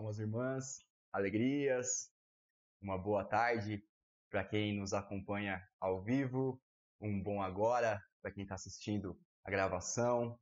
almas irmãs, alegrias, uma boa tarde para quem nos acompanha ao vivo, um bom agora para quem está assistindo a gravação.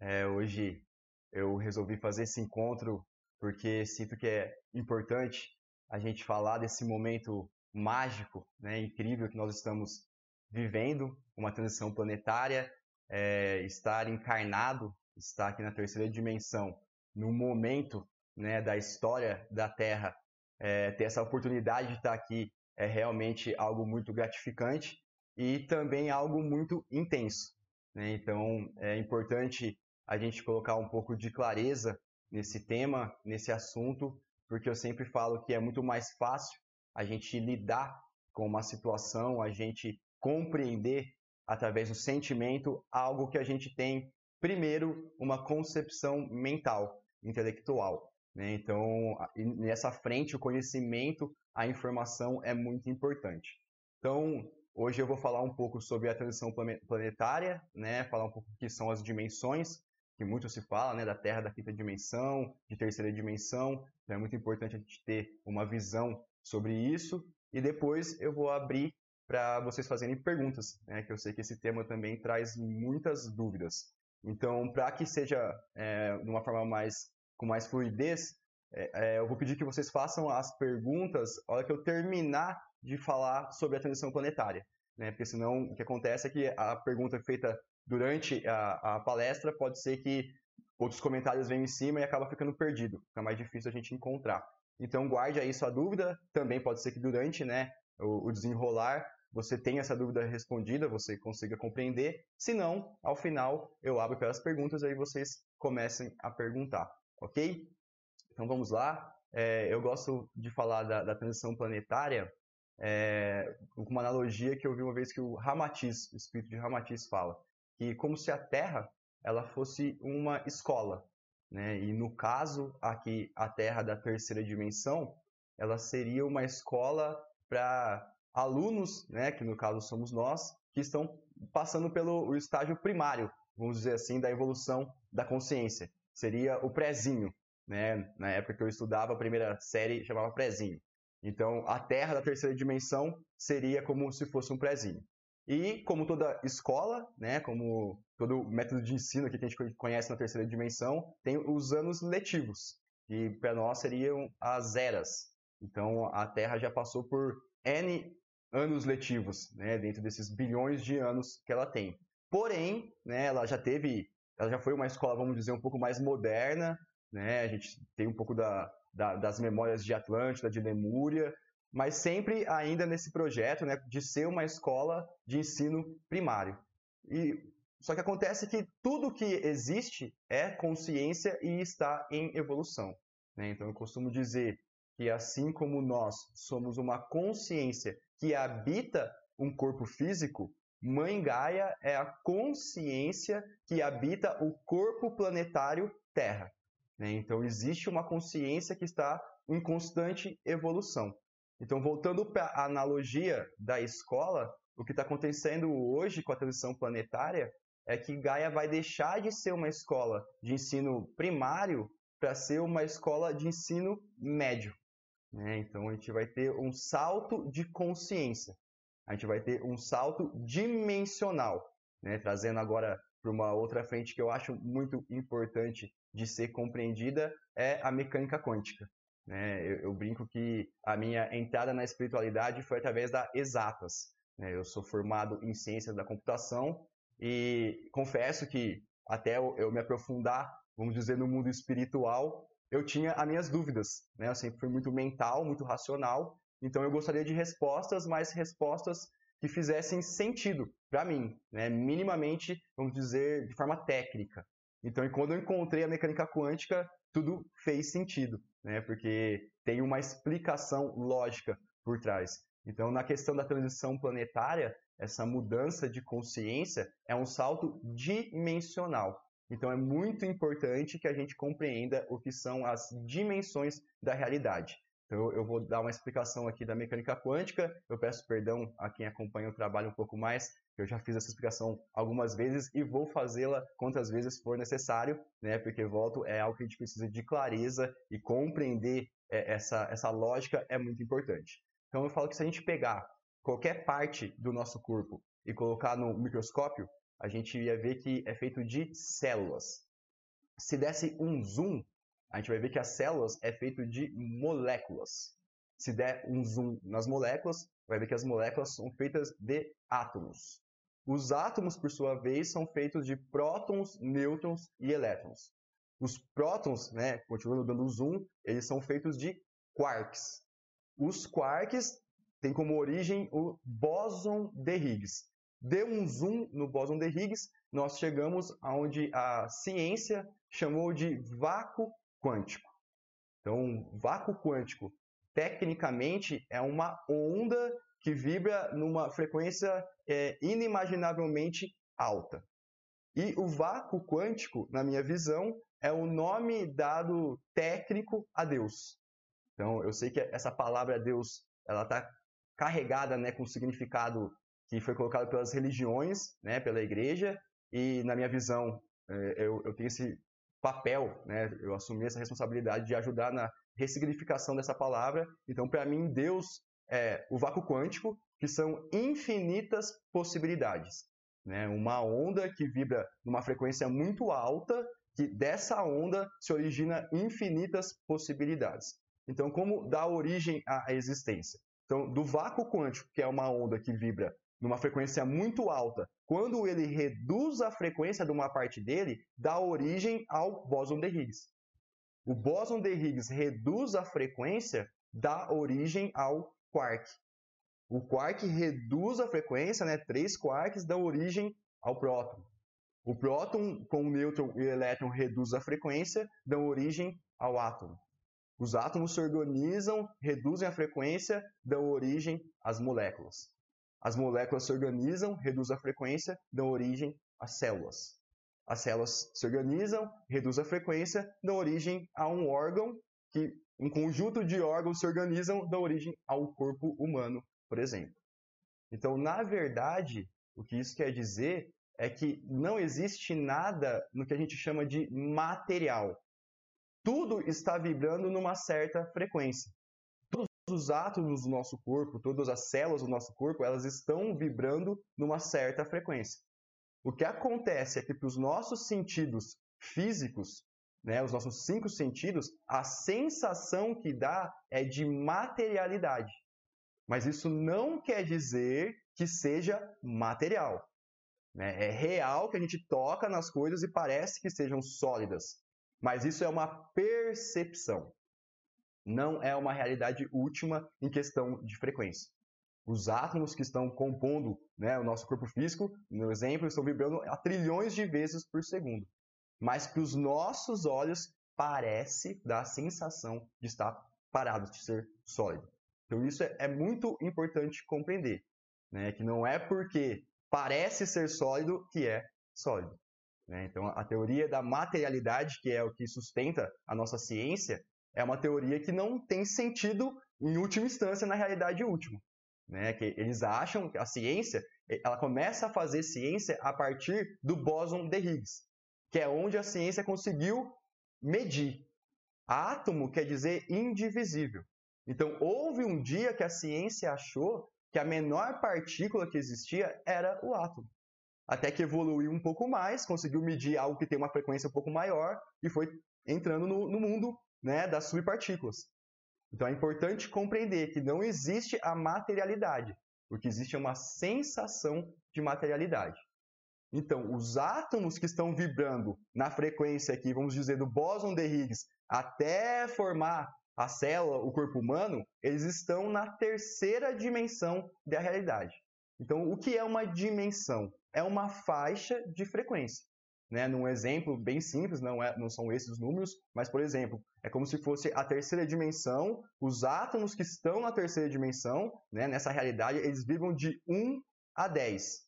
É, hoje eu resolvi fazer esse encontro porque sinto que é importante a gente falar desse momento mágico, né, incrível que nós estamos vivendo, uma transição planetária, é, estar encarnado, estar aqui na terceira dimensão, no momento né, da história da Terra, é, ter essa oportunidade de estar aqui é realmente algo muito gratificante e também algo muito intenso. Né? Então, é importante a gente colocar um pouco de clareza nesse tema, nesse assunto, porque eu sempre falo que é muito mais fácil a gente lidar com uma situação, a gente compreender através do sentimento algo que a gente tem primeiro uma concepção mental, intelectual. Né? Então, nessa frente, o conhecimento, a informação é muito importante. Então, hoje eu vou falar um pouco sobre a transição planetária, né? falar um pouco o que são as dimensões, que muito se fala né? da Terra da quinta dimensão, de terceira dimensão. Então, é muito importante a gente ter uma visão sobre isso. E depois eu vou abrir para vocês fazerem perguntas, né? que eu sei que esse tema também traz muitas dúvidas. Então, para que seja é, de uma forma mais com mais fluidez, é, é, eu vou pedir que vocês façam as perguntas na hora que eu terminar de falar sobre a transição planetária. Né? Porque senão o que acontece é que a pergunta feita durante a, a palestra pode ser que outros comentários venham em cima e acaba ficando perdido. Fica mais difícil a gente encontrar. Então guarde aí sua dúvida. Também pode ser que durante né, o, o desenrolar você tenha essa dúvida respondida, você consiga compreender. Se não, ao final eu abro para as perguntas e aí vocês comecem a perguntar ok? Então vamos lá. É, eu gosto de falar da, da transição planetária é, com uma analogia que eu vi uma vez que o Ramatiz, o espírito de Ramatiz fala, que como se a Terra ela fosse uma escola, né? E no caso aqui a Terra da terceira dimensão, ela seria uma escola para alunos, né? Que no caso somos nós, que estão passando pelo estágio primário, vamos dizer assim, da evolução da consciência seria o prézinho, né? Na época que eu estudava, a primeira série chamava prézinho. Então, a Terra da terceira dimensão seria como se fosse um prézinho. E como toda escola, né, como todo método de ensino que a gente conhece na terceira dimensão, tem os anos letivos, que para nós seriam as eras. Então, a Terra já passou por N anos letivos, né, dentro desses bilhões de anos que ela tem. Porém, né, ela já teve ela já foi uma escola, vamos dizer, um pouco mais moderna, né? A gente tem um pouco da, da, das memórias de Atlântida, de Lemúria, mas sempre ainda nesse projeto, né, de ser uma escola de ensino primário. E só que acontece que tudo que existe é consciência e está em evolução. Né? Então eu costumo dizer que assim como nós somos uma consciência que habita um corpo físico, Mãe Gaia é a consciência que habita o corpo planetário Terra. Né? Então, existe uma consciência que está em constante evolução. Então, voltando para a analogia da escola, o que está acontecendo hoje com a transição planetária é que Gaia vai deixar de ser uma escola de ensino primário para ser uma escola de ensino médio. Né? Então, a gente vai ter um salto de consciência a gente vai ter um salto dimensional, né? trazendo agora para uma outra frente que eu acho muito importante de ser compreendida é a mecânica quântica. Né? Eu, eu, brinco que a minha entrada na espiritualidade foi através da exatas. Né? Eu sou formado em ciências da computação e confesso que até eu, eu me aprofundar, vamos dizer, no mundo espiritual, eu tinha as minhas dúvidas. Né? Eu sempre fui muito mental, muito racional então eu gostaria de respostas, mas respostas que fizessem sentido para mim, né? minimamente, vamos dizer, de forma técnica. Então, quando eu encontrei a mecânica quântica, tudo fez sentido, né? porque tem uma explicação lógica por trás. Então, na questão da transição planetária, essa mudança de consciência é um salto dimensional. Então, é muito importante que a gente compreenda o que são as dimensões da realidade. Então, eu vou dar uma explicação aqui da mecânica quântica. Eu peço perdão a quem acompanha o trabalho um pouco mais Eu já fiz essa explicação algumas vezes e vou fazê-la quantas vezes for necessário, né? Porque volto é algo que a gente precisa de clareza e compreender é, essa, essa lógica é muito importante. Então eu falo que se a gente pegar qualquer parte do nosso corpo e colocar no microscópio, a gente ia ver que é feito de células. Se desse um zoom, a gente vai ver que as células é feito de moléculas. Se der um zoom nas moléculas, vai ver que as moléculas são feitas de átomos. Os átomos, por sua vez, são feitos de prótons, nêutrons e elétrons. Os prótons, né, continuando dando zoom, eles são feitos de quarks. Os quarks têm como origem o bóson de Higgs. Deu um zoom no bóson de Higgs, nós chegamos aonde a ciência chamou de vácuo quântico. Então, vácuo quântico, tecnicamente, é uma onda que vibra numa frequência é, inimaginavelmente alta. E o vácuo quântico, na minha visão, é o nome dado técnico a Deus. Então, eu sei que essa palavra Deus, ela está carregada né, com significado que foi colocado pelas religiões, né, pela igreja, e na minha visão, é, eu, eu tenho esse papel, né, eu assumi essa responsabilidade de ajudar na ressignificação dessa palavra. Então, para mim, Deus é o vácuo quântico, que são infinitas possibilidades. Né? Uma onda que vibra numa frequência muito alta, que dessa onda se origina infinitas possibilidades. Então, como dá origem à existência? Então, do vácuo quântico, que é uma onda que vibra numa frequência muito alta, quando ele reduz a frequência de uma parte dele, dá origem ao bóson de Higgs. O bóson de Higgs reduz a frequência, dá origem ao quark. O quark reduz a frequência, né? três quarks dão origem ao próton. O próton com o nêutron e o elétron reduz a frequência, dão origem ao átomo. Os átomos se organizam, reduzem a frequência, dão origem às moléculas. As moléculas se organizam, reduzem a frequência, dão origem às células. As células se organizam, reduzem a frequência, dão origem a um órgão que um conjunto de órgãos se organizam, dão origem ao corpo humano, por exemplo. Então, na verdade, o que isso quer dizer é que não existe nada no que a gente chama de material. Tudo está vibrando numa certa frequência. Os átomos do nosso corpo, todas as células do nosso corpo, elas estão vibrando numa certa frequência. O que acontece é que para os nossos sentidos físicos, né, os nossos cinco sentidos, a sensação que dá é de materialidade. Mas isso não quer dizer que seja material. Né? É real que a gente toca nas coisas e parece que sejam sólidas. Mas isso é uma percepção. Não é uma realidade última em questão de frequência. Os átomos que estão compondo né, o nosso corpo físico, no exemplo, estão vibrando a trilhões de vezes por segundo. Mas para os nossos olhos parece dar a sensação de estar parado, de ser sólido. Então isso é, é muito importante compreender, né? que não é porque parece ser sólido que é sólido. Né? Então a teoria da materialidade, que é o que sustenta a nossa ciência, é uma teoria que não tem sentido em última instância na realidade última né? Que eles acham que a ciência, ela começa a fazer ciência a partir do bóson de Higgs, que é onde a ciência conseguiu medir. Átomo quer dizer indivisível. Então, houve um dia que a ciência achou que a menor partícula que existia era o átomo. Até que evoluiu um pouco mais, conseguiu medir algo que tem uma frequência um pouco maior e foi entrando no, no mundo né, das subpartículas. Então é importante compreender que não existe a materialidade. O que existe é uma sensação de materialidade. Então, os átomos que estão vibrando na frequência aqui, vamos dizer, do bóson de Higgs, até formar a célula, o corpo humano, eles estão na terceira dimensão da realidade. Então, o que é uma dimensão? É uma faixa de frequência. Né? Num exemplo bem simples, não, é, não são esses os números, mas, por exemplo, é como se fosse a terceira dimensão, os átomos que estão na terceira dimensão, né, nessa realidade, eles vibram de 1 a 10.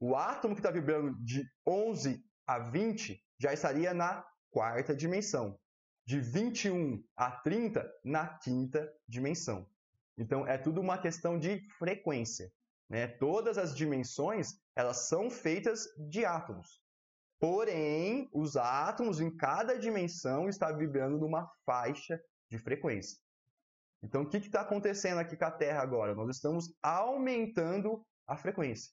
O átomo que está vibrando de 11 a 20 já estaria na quarta dimensão. De 21 a 30, na quinta dimensão. Então, é tudo uma questão de frequência. Né? Todas as dimensões elas são feitas de átomos. Porém, os átomos em cada dimensão estão vibrando numa faixa de frequência. Então, o que está acontecendo aqui com a Terra agora? Nós estamos aumentando a frequência.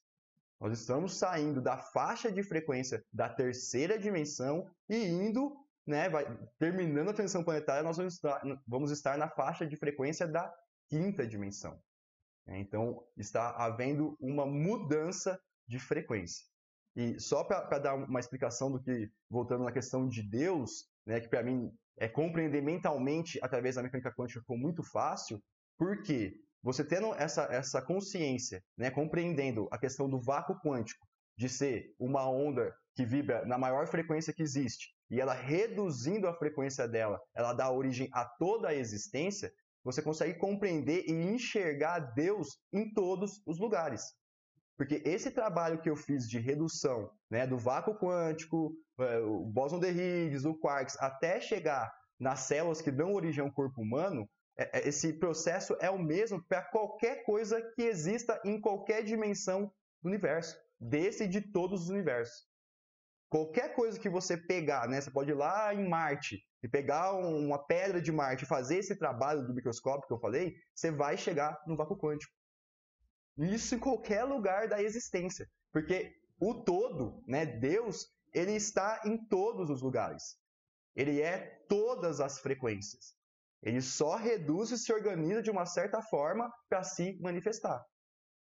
Nós estamos saindo da faixa de frequência da terceira dimensão e indo, né, vai, terminando a transição planetária, nós vamos estar, vamos estar na faixa de frequência da quinta dimensão. Então, está havendo uma mudança de frequência. E só para dar uma explicação do que, voltando na questão de Deus, né, que para mim é compreender mentalmente através da mecânica quântica ficou muito fácil, porque você tendo essa, essa consciência, né, compreendendo a questão do vácuo quântico, de ser uma onda que vibra na maior frequência que existe, e ela reduzindo a frequência dela, ela dá origem a toda a existência, você consegue compreender e enxergar Deus em todos os lugares. Porque esse trabalho que eu fiz de redução né, do vácuo quântico, é, o bóson de Higgs, o quarks, até chegar nas células que dão origem ao corpo humano, é, é, esse processo é o mesmo para qualquer coisa que exista em qualquer dimensão do universo, desse e de todos os universos. Qualquer coisa que você pegar, né, você pode ir lá em Marte e pegar uma pedra de Marte e fazer esse trabalho do microscópio que eu falei, você vai chegar no vácuo quântico. Isso em qualquer lugar da existência, porque o todo, né, Deus, ele está em todos os lugares. Ele é todas as frequências. Ele só reduz e se organiza de uma certa forma para se manifestar.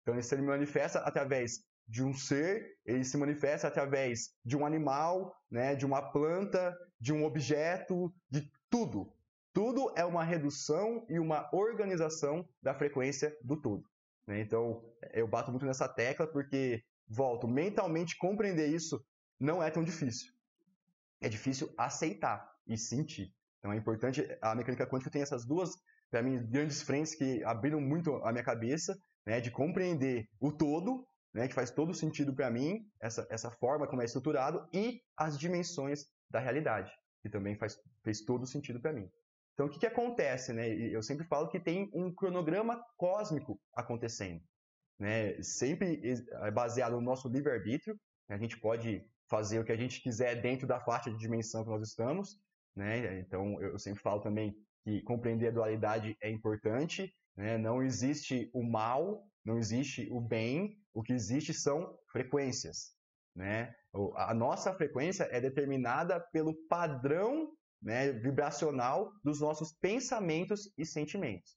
Então, ele se manifesta através de um ser, ele se manifesta através de um animal, né, de uma planta, de um objeto, de tudo. Tudo é uma redução e uma organização da frequência do todo. Né? Então, eu bato muito nessa tecla porque, volto, mentalmente compreender isso não é tão difícil. É difícil aceitar e sentir. Então é importante, a mecânica quântica tem essas duas, para mim, grandes frentes que abriram muito a minha cabeça, né, de compreender o todo, né, que faz todo sentido para mim, essa, essa forma como é estruturado, e as dimensões da realidade, que também faz, fez todo sentido para mim. Então, o que, que acontece? Né? Eu sempre falo que tem um cronograma cósmico acontecendo. Né? Sempre é baseado no nosso livre-arbítrio. A gente pode fazer o que a gente quiser dentro da faixa de dimensão que nós estamos, né? Então, eu sempre falo também que compreender a dualidade é importante, né? Não existe o mal, não existe o bem, o que existe são frequências, né? A nossa frequência é determinada pelo padrão né, vibracional dos nossos pensamentos e sentimentos.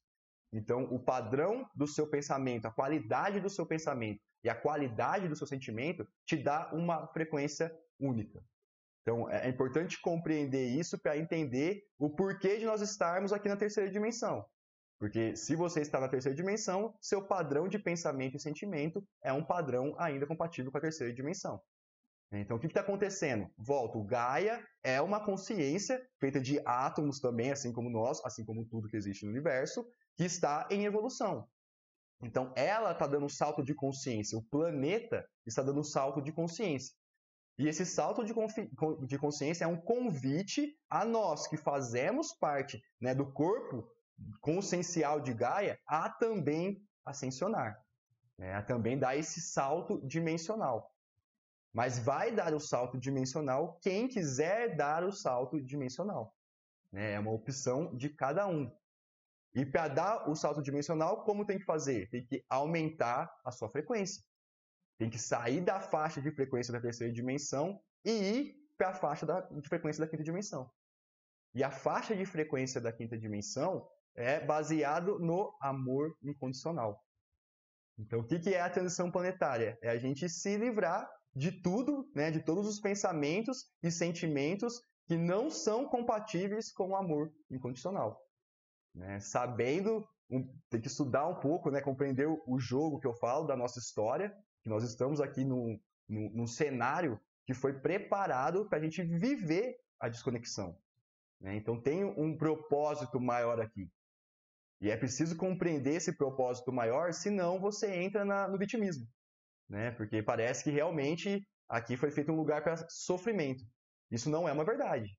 Então, o padrão do seu pensamento, a qualidade do seu pensamento e a qualidade do seu sentimento te dá uma frequência única. Então, é, é importante compreender isso para entender o porquê de nós estarmos aqui na terceira dimensão. Porque se você está na terceira dimensão, seu padrão de pensamento e sentimento é um padrão ainda compatível com a terceira dimensão. Então, o que está acontecendo? Volto, Gaia é uma consciência feita de átomos também, assim como nós, assim como tudo que existe no universo, que está em evolução. Então, ela está dando um salto de consciência, o planeta está dando um salto de consciência. E esse salto de, de consciência é um convite a nós que fazemos parte né, do corpo consciencial de Gaia a também ascensionar, né, a também dar esse salto dimensional. Mas vai dar o salto dimensional quem quiser dar o salto dimensional. Né? É uma opção de cada um. E para dar o salto dimensional, como tem que fazer? Tem que aumentar a sua frequência. Tem que sair da faixa de frequência da terceira dimensão e ir para a faixa da, de frequência da quinta dimensão. E a faixa de frequência da quinta dimensão é baseado no amor incondicional. Então, o que é a transição planetária? É a gente se livrar de tudo, né, de todos os pensamentos e sentimentos que não são compatíveis com o amor incondicional. Né? Sabendo, um, tem que estudar um pouco, né, compreender o jogo que eu falo da nossa história, que nós estamos aqui num, num, num cenário que foi preparado para a gente viver a desconexão. Né? Então tem um propósito maior aqui. E é preciso compreender esse propósito maior, senão você entra na, no vitimismo né? Porque parece que realmente aqui foi feito um lugar para sofrimento. Isso não é uma verdade.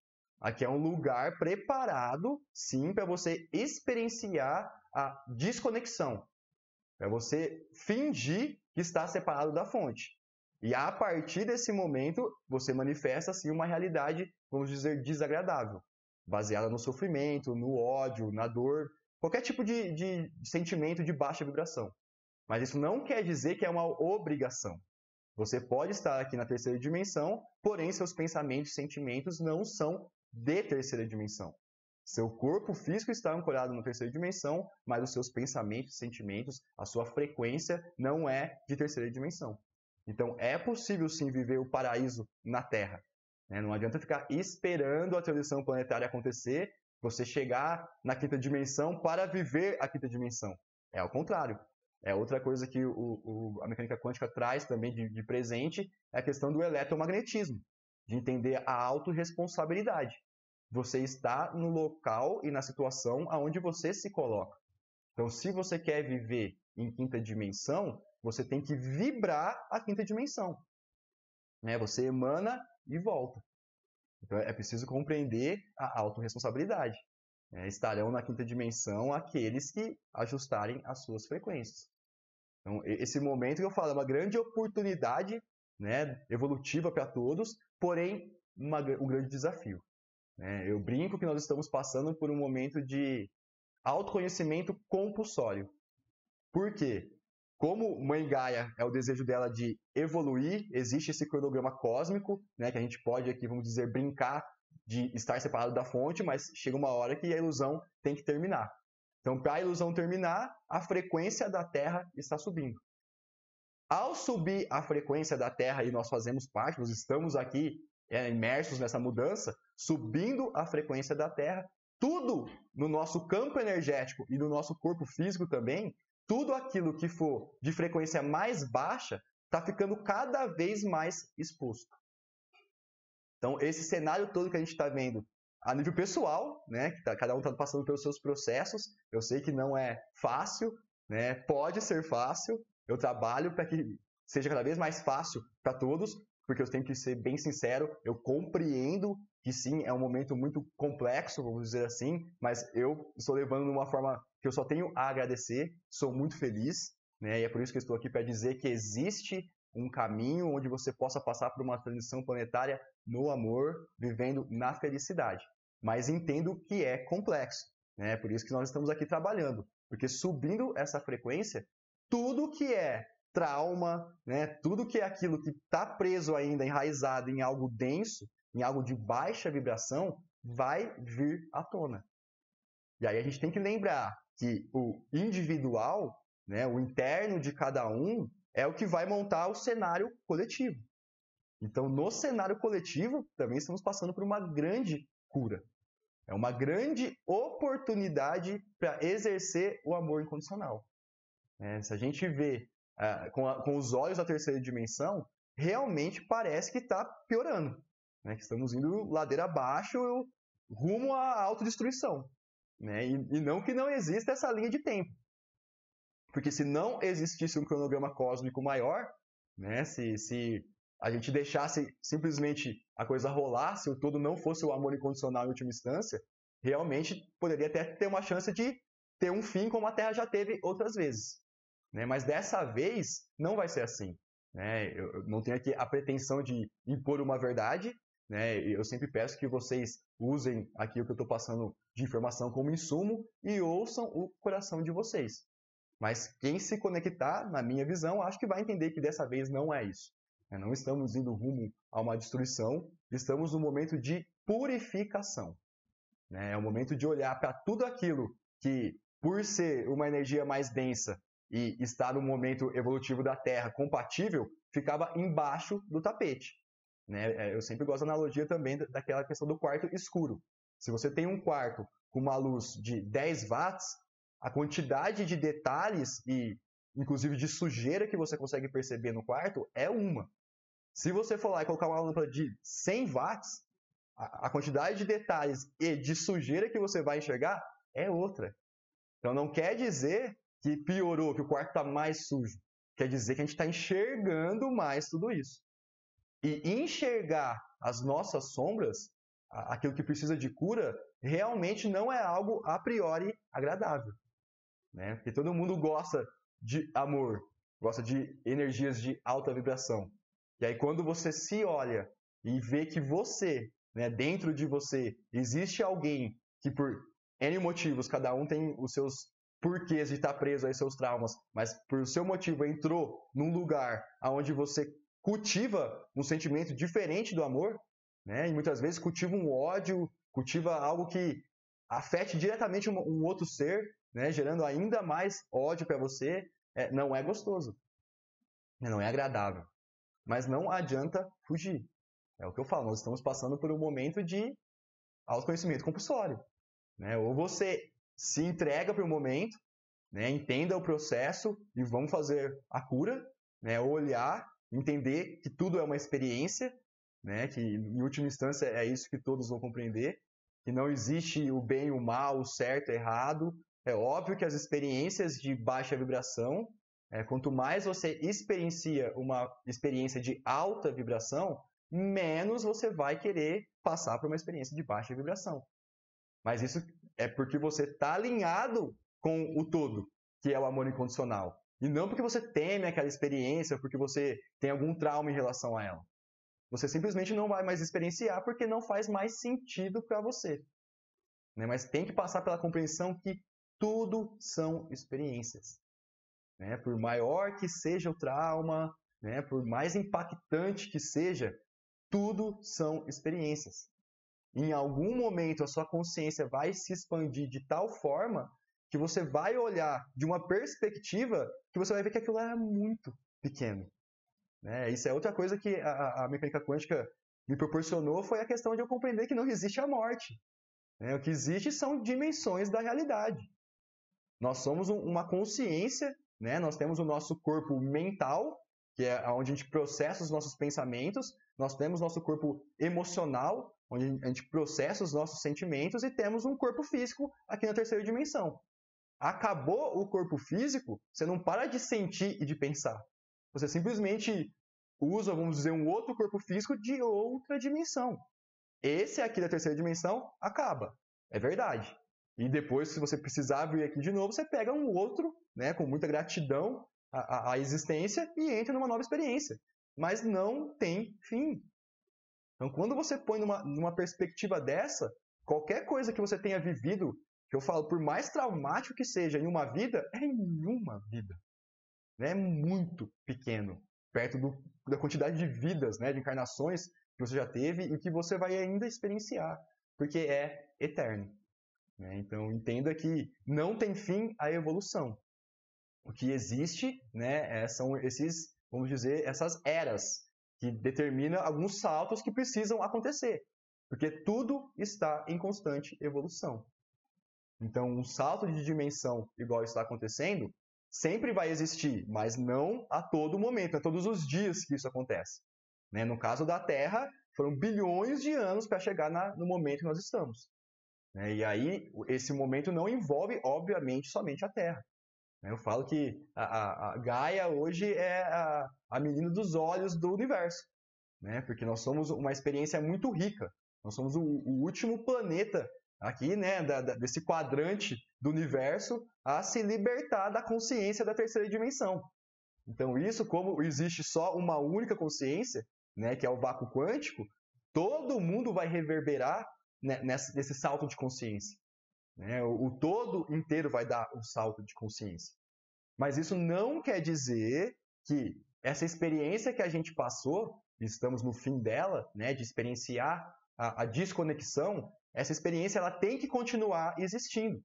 Aqui é um lugar preparado, sim, para você experienciar a desconexão. É você fingir que está separado da fonte. E a partir desse momento, você manifesta assim uma realidade, vamos dizer, desagradável, baseada no sofrimento, no ódio, na dor, qualquer tipo de, de sentimento de baixa vibração. Mas isso não quer dizer que é uma obrigação. Você pode estar aqui na terceira dimensão, porém seus pensamentos e sentimentos não são de terceira dimensão. Seu corpo físico está ancorado na terceira dimensão, mas os seus pensamentos e sentimentos, a sua frequência não é de terceira dimensão. Então é possível sim viver o paraíso na Terra. Né? Não adianta ficar esperando a transição planetária acontecer, você chegar na quinta dimensão para viver a quinta dimensão. É ao contrário. É outra coisa que o, o, a mecânica quântica traz também de, de presente, é a questão do eletromagnetismo, de entender a autorresponsabilidade. Você está no local e na situação aonde você se coloca. Então, se você quer viver em quinta dimensão, você tem que vibrar a quinta dimensão. Né? Você emana e volta. Então é preciso compreender a autorresponsabilidade. Né? Estarão na quinta dimensão aqueles que ajustarem as suas frequências. Então, esse momento que eu falo é uma grande oportunidade né, evolutiva para todos, porém uma, um grande desafio. Né? Eu brinco que nós estamos passando por um momento de autoconhecimento compulsório. Por quê? Como Mãe Gaia é o desejo dela de evoluir, existe esse cronograma cósmico, né, que a gente pode aqui, vamos dizer, brincar de estar separado da fonte, mas chega uma hora que a ilusão tem que terminar. Então, para a ilusão terminar, a frequência da Terra está subindo. Ao subir a frequência da Terra, e nós fazemos parte, nós estamos aqui é, imersos nessa mudança, subindo a frequência da Terra, tudo no nosso campo energético e no nosso corpo físico também tudo aquilo que for de frequência mais baixa está ficando cada vez mais exposto. Então, esse cenário todo que a gente está vendo a nível pessoal, né, que tá, cada um está passando pelos seus processos, eu sei que não é fácil, né, pode ser fácil, eu trabalho para que seja cada vez mais fácil para todos, porque eu tenho que ser bem sincero, eu compreendo que sim, é um momento muito complexo, vamos dizer assim, mas eu estou levando de uma forma que eu só tenho a agradecer, sou muito feliz, né? E é por isso que estou aqui para dizer que existe um caminho onde você possa passar por uma transição planetária no amor, vivendo na felicidade. Mas entendo que é complexo, né? Por isso que nós estamos aqui trabalhando, porque subindo essa frequência, tudo que é trauma, né? Tudo que é aquilo que está preso ainda, enraizado em algo denso, em algo de baixa vibração, vai vir à tona. E aí a gente tem que lembrar que o individual, né, o interno de cada um, é o que vai montar o cenário coletivo. Então, no cenário coletivo, também estamos passando por uma grande cura. É uma grande oportunidade para exercer o amor incondicional. É, se a gente vê uh, com, a, com, os olhos da terceira dimensão, realmente parece que está piorando né? que estamos indo ladeira abaixo rumo à autodestruição. Né? E, e não que não exista essa linha de tempo. Porque se não existisse um cronograma cósmico maior, né? se, se a gente deixasse simplesmente a coisa rolar, se o todo não fosse o amor incondicional em última instância, realmente poderia até ter uma chance de ter um fim como a Terra já teve outras vezes. Né? Mas dessa vez não vai ser assim. Né? Eu não tenho aqui a pretensão de impor uma verdade, né? Eu sempre peço que vocês usem aqui o que eu estou passando de informação como insumo e ouçam o coração de vocês. Mas quem se conectar, na minha visão, acho que vai entender que dessa vez não é isso. Né? Não estamos indo rumo a uma destruição, estamos no momento de purificação. Né? É o momento de olhar para tudo aquilo que, por ser uma energia mais densa e estar no momento evolutivo da Terra compatível, ficava embaixo do tapete. Né? É, eu sempre gosto da analogia também daquela questão do quarto escuro. Se você tem um quarto com uma luz de 10 watts, a quantidade de detalhes e inclusive de sujeira que você consegue perceber no quarto é uma. Se você for lá e colocar uma lâmpada de 100 watts, a quantidade de detalhes e de sujeira que você vai enxergar é outra. Então não quer dizer que piorou, que o quarto está mais sujo. Quer dizer que a gente está enxergando mais tudo isso. E enxergar as nossas sombras, aquilo que precisa de cura, realmente não é algo a priori agradável. Né? Porque todo mundo gosta de amor, gosta de energias de alta vibração. E aí, quando você se olha e vê que você, né, dentro de você, existe alguém que, por N motivos, cada um tem os seus porquês de estar preso aos seus traumas, mas por seu motivo entrou num lugar onde você cultiva um sentimento diferente do amor, né, e muitas vezes cultiva um ódio, cultiva algo que afete diretamente um, um outro ser, né, gerando ainda mais ódio para você, é, não é gostoso. Não é agradável. Mas não adianta fugir. É o que eu falo, nós estamos passando por um momento de autoconhecimento compulsório. Né? Ou você se entrega para o momento, né? entenda o processo e vamos fazer a cura, né? olhar, entender que tudo é uma experiência, né? que em última instância é isso que todos vão compreender, que não existe o bem, o mal, o certo, o errado. É óbvio que as experiências de baixa vibração, é, quanto mais você experiencia uma experiência de alta vibração, menos você vai querer passar por uma experiência de baixa vibração. Mas isso é porque você está alinhado com o todo, que é o amor incondicional. E não porque você teme aquela experiência, porque você tem algum trauma em relação a ela. Você simplesmente não vai mais experienciar porque não faz mais sentido para você. Né? Mas tem que passar pela compreensão que tudo são experiências. Né? Por maior que seja o trauma, né? por mais impactante que seja, tudo são experiências. Em algum momento a sua consciência vai se expandir de tal forma que você vai olhar de uma perspectiva que você vai ver que aquilo é muito pequeno. Né? Isso é outra coisa que a, a, mecânica quântica me proporcionou foi a questão de eu compreender que não existe a morte. Né? O que existe são dimensões da realidade. Nós somos um, uma consciência, né? nós temos o nosso corpo mental, que é onde a gente processa os nossos pensamentos, nós temos nosso corpo emocional, onde a gente processa os nossos sentimentos, e temos um corpo físico aqui na terceira dimensão. Acabou o corpo físico, você não para de sentir e de pensar. Você simplesmente usa, vamos dizer, um outro corpo físico de outra dimensão. Esse aqui da terceira dimensão acaba. É verdade. E depois, se você precisar vir aqui de novo, você pega um outro, né, com muita gratidão à, à existência e entra numa nova experiência. Mas não tem fim. Então, quando você põe numa, numa perspectiva dessa, qualquer coisa que você tenha vivido, que eu falo, por mais traumático que seja em uma vida, é em uma vida né, é muito pequeno, perto do, da quantidade de vidas, né, de encarnações que você já teve e que você vai ainda experienciar, porque é eterno. Né? Então, entenda que não tem fim a evolução. O que existe né, é, são esses, vamos dizer, essas eras que determinam alguns saltos que precisam acontecer, porque tudo está em constante evolução. Então, um salto de dimensão igual está acontecendo sempre vai existir, mas não a todo momento, a todos os dias que isso acontece. Né? No caso da Terra, foram bilhões de anos para chegar na, no momento que nós estamos. Né? E aí, esse momento não envolve, obviamente, somente a Terra. Né? Eu falo que a, a, a Gaia hoje é a, a, menina dos olhos do universo, né? porque nós somos uma experiência muito rica. Nós somos o, o último planeta aqui, né, da, da, desse quadrante do universo a se libertar da consciência da terceira dimensão. Então, isso, como existe só uma única consciência, né, que é o vácuo quântico, todo mundo vai reverberar né, nesse, nesse, salto de consciência. Né? O, o todo inteiro vai dar um salto de consciência. Mas isso não quer dizer que essa experiência que a gente passou, estamos no fim dela, né, de experienciar a, a desconexão, essa experiência ela tem que continuar existindo.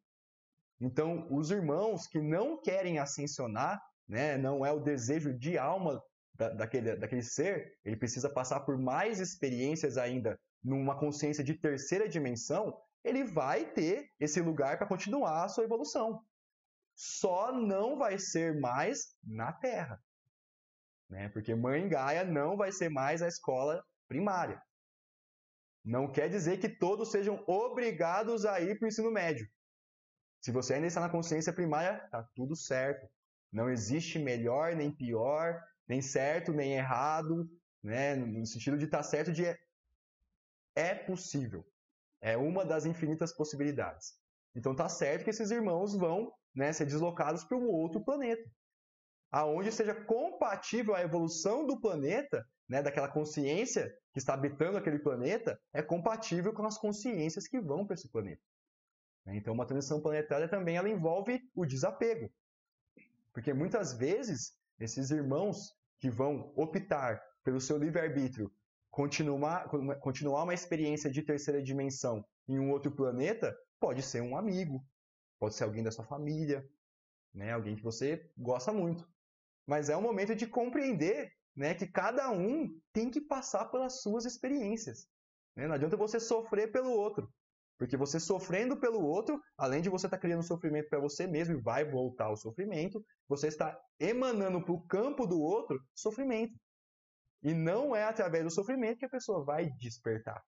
Então, os irmãos que não querem ascensionar, né, não é o desejo de alma da, daquele, daquele ser, ele precisa passar por mais experiências ainda numa consciência de terceira dimensão, ele vai ter esse lugar para continuar a sua evolução. Só não vai ser mais na Terra. Né? Porque Mãe Gaia não vai ser mais a escola primária. Não quer dizer que todos sejam obrigados a ir para o ensino médio. Se você ainda está na consciência primária, está tudo certo. Não existe melhor nem pior, nem certo nem errado, né? no sentido de estar tá certo de é possível. É uma das infinitas possibilidades. Então tá certo que esses irmãos vão né, ser deslocados para um outro planeta. aonde seja compatível a evolução do planeta, né, daquela consciência que está habitando aquele planeta, é compatível com as consciências que vão para esse planeta. Então, uma transição planetária também ela envolve o desapego. Porque muitas vezes, esses irmãos que vão optar pelo seu livre-arbítrio continuar, continuar uma experiência de terceira dimensão em um outro planeta, pode ser um amigo, pode ser alguém da sua família, né? alguém que você gosta muito. Mas é um momento de compreender né, que cada um tem que passar pelas suas experiências. Né? Não adianta você sofrer pelo outro. Porque você sofrendo pelo outro, além de você estar tá criando sofrimento para você mesmo e vai voltar ao sofrimento, você está emanando para o campo do outro sofrimento. E não é através do sofrimento que a pessoa vai despertar.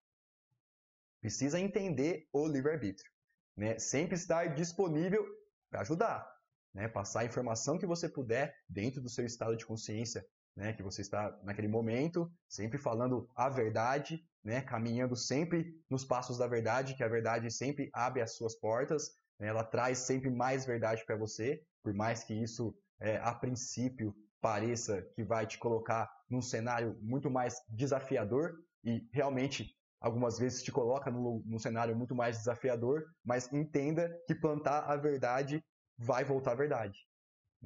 Precisa entender o livre-arbítrio. Né? Sempre estar disponível para ajudar. Né? Passar a informação que você puder dentro do seu estado de consciência né, que você está naquele momento, sempre falando a verdade, né, caminhando sempre nos passos da verdade, que a verdade sempre abre as suas portas, né, ela traz sempre mais verdade para você, por mais que isso, é, a princípio, pareça que vai te colocar num cenário muito mais desafiador, e realmente algumas vezes te coloca num, num cenário muito mais desafiador, mas entenda que plantar a verdade vai voltar a verdade.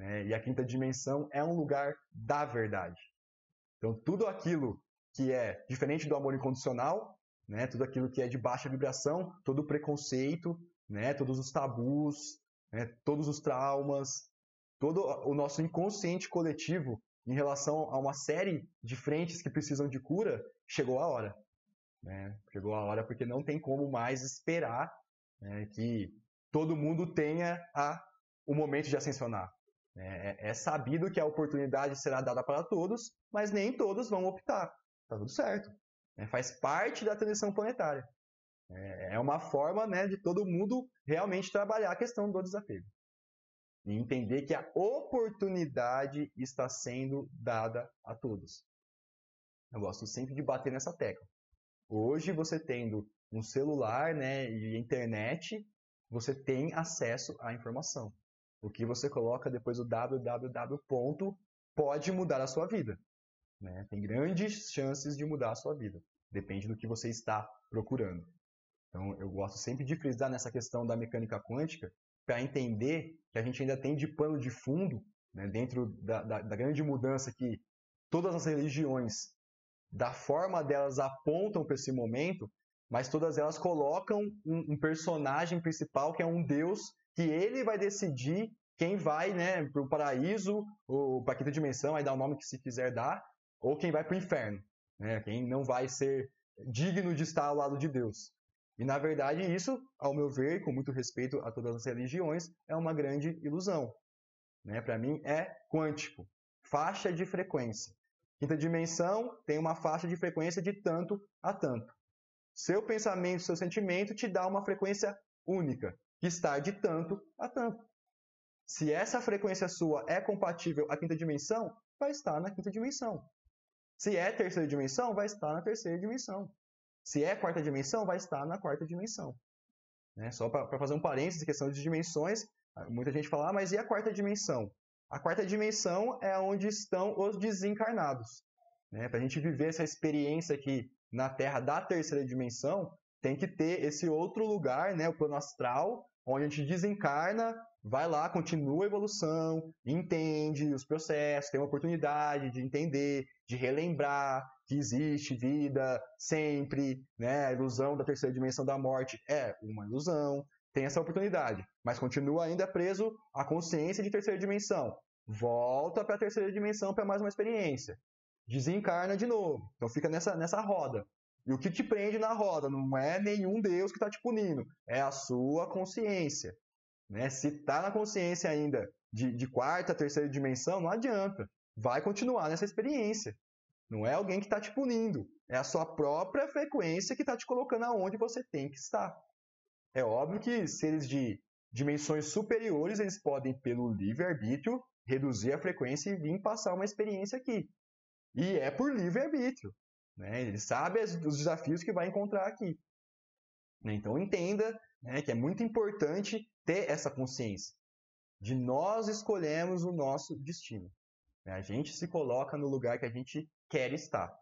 Né? E a quinta dimensão é um lugar da verdade. Então, tudo aquilo que é diferente do amor incondicional, né? tudo aquilo que é de baixa vibração, todo o preconceito, né? todos os tabus, né? todos os traumas, todo o nosso inconsciente coletivo em relação a uma série de frentes que precisam de cura, chegou a hora. Né? Chegou a hora porque não tem como mais esperar né, que todo mundo tenha a, o momento de ascensionar. É, é, é, sabido que a oportunidade será dada para todos, mas nem todos vão optar. Tá tudo certo. É, faz parte da transição planetária. É, é uma forma né, de todo mundo realmente trabalhar a questão do desapego. E entender que a oportunidade está sendo dada a todos. Eu gosto sempre de bater nessa tecla. Hoje, você tendo um celular né, e internet, você tem acesso à informação. O que você coloca depois do www ponto pode mudar a sua vida. Né? Tem grandes chances de mudar a sua vida. Depende do que você está procurando. Então, eu gosto sempre de frisar nessa questão da mecânica quântica para entender que a gente ainda tem de pano de fundo, né, dentro da, da, da grande mudança que todas as religiões, da forma delas, apontam para esse momento, mas todas elas colocam um, um personagem principal que é um Deus que ele vai decidir quem vai né, para o paraíso ou para a quinta dimensão, aí dá o nome que se quiser dar, ou quem vai para o inferno, né, quem não vai ser digno de estar ao lado de Deus. E na verdade isso, ao meu ver, com muito respeito a todas as religiões, é uma grande ilusão. Né? Para mim é quântico, faixa de frequência. Quinta dimensão tem uma faixa de frequência de tanto a tanto. Seu pensamento, seu sentimento te dá uma frequência única que está de tanto a tanto. Se essa frequência sua é compatível à quinta dimensão, vai estar na quinta dimensão. Se é terceira dimensão, vai estar na terceira dimensão. Se é quarta dimensão, vai estar na quarta dimensão. Né? Só para fazer um parênteses, questão de dimensões, muita gente fala, ah, mas e a quarta dimensão? A quarta dimensão é onde estão os desencarnados. Né? Para a gente viver essa experiência aqui na Terra da terceira dimensão, tem que ter esse outro lugar, né, o plano astral, onde a gente desencarna, vai lá, continua a evolução, entende os processos, tem uma oportunidade de entender, de relembrar que existe vida sempre, né? A ilusão da terceira dimensão da morte é uma ilusão, tem essa oportunidade, mas continua ainda preso à consciência de terceira dimensão. Volta para a terceira dimensão para mais uma experiência. Desencarna de novo. Então fica nessa, nessa roda. E o que te prende na roda não é nenhum Deus que está te punindo, é a sua consciência. Né? Se está na consciência ainda de, de quarta, terceira dimensão, não adianta. Vai continuar nessa experiência. Não é alguém que está te punindo, é a sua própria frequência que está te colocando aonde você tem que estar. É óbvio que seres de dimensões superiores, eles podem, pelo livre-arbítrio, reduzir a frequência e vir passar uma experiência aqui. E é por livre-arbítrio. Né? Ele sabe os desafios que vai encontrar aqui. Então entenda né, que é muito importante ter essa consciência de nós escolhemos o nosso destino. A gente se coloca no lugar que a gente quer estar.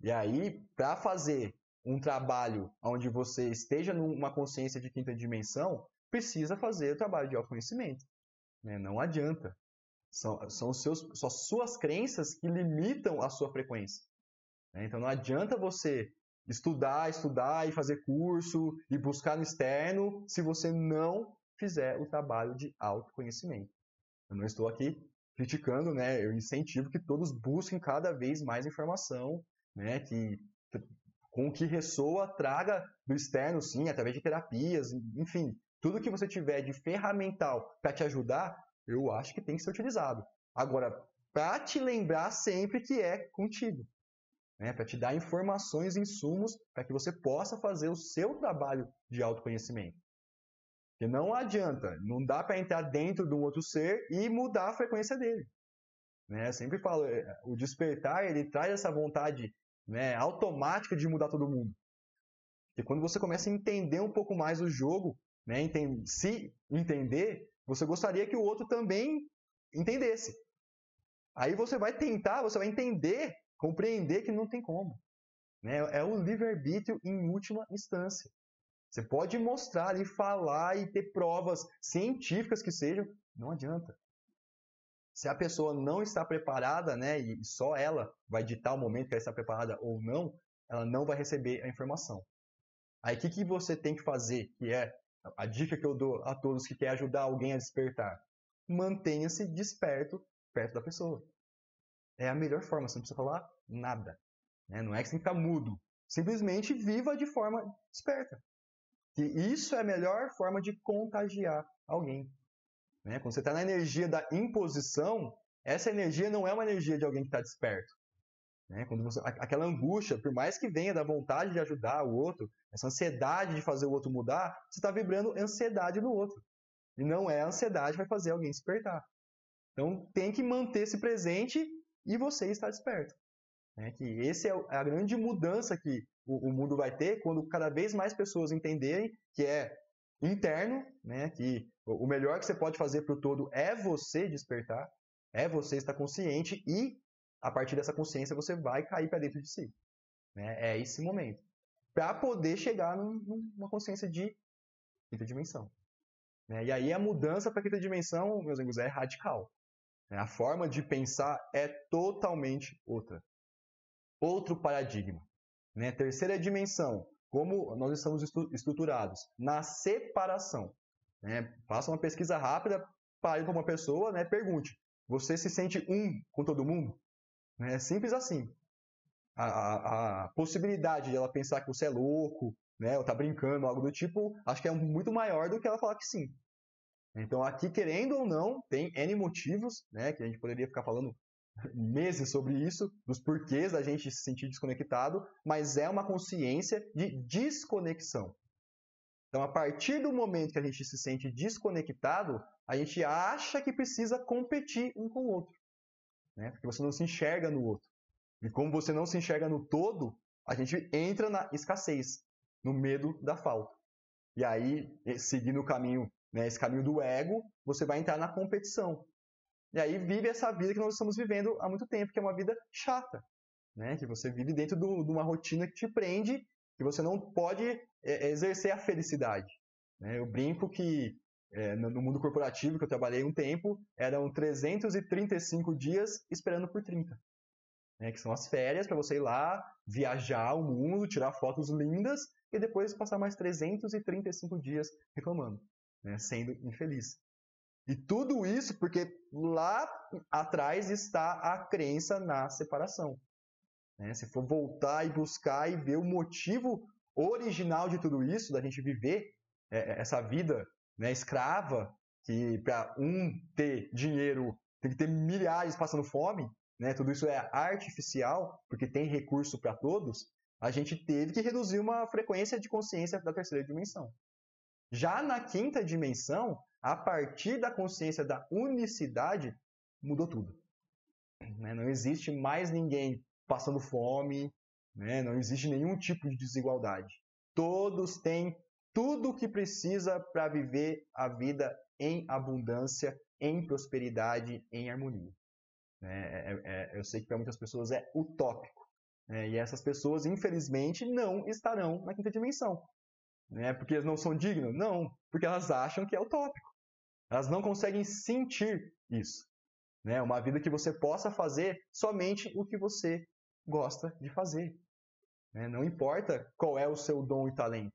E aí, para fazer um trabalho onde você esteja numa consciência de quinta dimensão, precisa fazer o trabalho de autoconhecimento. Né? Não adianta. São, são, seus, são as suas crenças que limitam a sua frequência. Né? Então não adianta você estudar, estudar e fazer curso e buscar no externo se você não fizer o trabalho de autoconhecimento. Eu não estou aqui criticando, né? Eu incentivo que todos busquem cada vez mais informação, né? Que com o que ressoa, traga do externo, sim, através de terapias, enfim, tudo que você tiver de ferramental para te ajudar, eu acho que tem que ser utilizado. Agora, para te lembrar sempre que é contigo, né? para te dar informações, insumos, para que você possa fazer o seu trabalho de autoconhecimento. Porque não adianta, não dá para entrar dentro de um outro ser e mudar a frequência dele. Né? Eu sempre falo, é, o despertar ele traz essa vontade né, automática de mudar todo mundo. Porque quando você começa a entender um pouco mais o jogo, né, se entender, você gostaria que o outro também entendesse. Aí você vai tentar, você vai entender, compreender que não tem como. Né? É o livre-arbítrio em última instância. Você pode mostrar e falar e ter provas científicas que sejam, não adianta. Se a pessoa não está preparada, né, e só ela vai ditar o momento que ela está preparada ou não, ela não vai receber a informação. Aí o que, que você tem que fazer, que é a dica que eu dou a todos que querem ajudar alguém a despertar? Mantenha-se desperto perto da pessoa. É a melhor forma, você não precisa falar nada. Né? Não é que você tem que ficar mudo. Simplesmente viva de forma desperta. Que isso é a melhor forma de contagiar alguém. Né? Quando você está na energia da imposição, essa energia não é uma energia de alguém que está desperto. Né? Quando você, aquela angústia, por mais que venha da vontade de ajudar o outro, essa ansiedade de fazer o outro mudar, você está vibrando ansiedade no outro. E não é a ansiedade que vai fazer alguém despertar. Então tem que manter-se presente e você estar desperto. Né? Que essa é, é a grande mudança que o, o, mundo vai ter quando cada vez mais pessoas entenderem que é interno, né? que o melhor que você pode fazer para o todo é você despertar, é você estar consciente e a partir dessa consciência você vai cair para dentro de si. Né? É esse momento. Para poder chegar numa consciência de quinta dimensão. Né? E aí a mudança para quinta dimensão, meus amigos, é radical. Né? A forma de pensar é totalmente outra outro paradigma. Né? Terceira dimensão, como nós estamos estruturados? Na separação. Né? Faça uma pesquisa rápida, pare para uma pessoa, né? pergunte: você se sente um com todo mundo? É simples assim. A, a, a, possibilidade de ela pensar que você é louco, né, ou tá brincando, algo do tipo, acho que é muito maior do que ela falar que sim. Então, aqui, querendo ou não, tem N motivos, né, que a gente poderia ficar falando meses sobre isso, dos porquês da gente se sentir desconectado, mas é uma consciência de desconexão. Então, a partir do momento que a gente se sente desconectado, a gente acha que precisa competir um com o outro, né? porque você não se enxerga no outro. E como você não se enxerga no todo, a gente entra na escassez, no medo da falta. E aí, seguindo o caminho, né, esse caminho do ego, você vai entrar na competição. E aí vive essa vida que nós estamos vivendo há muito tempo, que é uma vida chata. Né? Que você vive dentro do, de uma rotina que te prende, que você não pode é, exercer a felicidade. Né? Eu brinco que é, no mundo corporativo que eu trabalhei um tempo, eram 335 dias esperando por 30. Né? Que são as férias para você ir lá, viajar o mundo, tirar fotos lindas e depois passar mais 335 dias reclamando, né? sendo infeliz. E tudo isso porque lá atrás está a crença na separação. Né? Se for voltar e buscar e ver o motivo original de tudo isso, da gente viver é, é essa vida né, escrava, que para um ter dinheiro tem que ter milhares passando fome, né? tudo isso é artificial, porque tem recurso para todos, a gente teve que reduzir uma frequência de consciência da terceira dimensão. Já na quinta dimensão, a partir da consciência da unicidade, mudou tudo. Né? Não existe mais ninguém passando fome, né? não existe nenhum tipo de desigualdade. Todos têm tudo o que precisa para viver a vida em abundância, em prosperidade, em harmonia. É, é, é, eu sei que para muitas pessoas é utópico. Né? E essas pessoas, infelizmente, não estarão na quinta dimensão. Né? Porque elas não são dignas? Não, porque elas acham que é utópico. Elas não conseguem sentir isso. Né? Uma vida que você possa fazer somente o que você gosta de fazer. Né? Não importa qual é o seu dom e talento.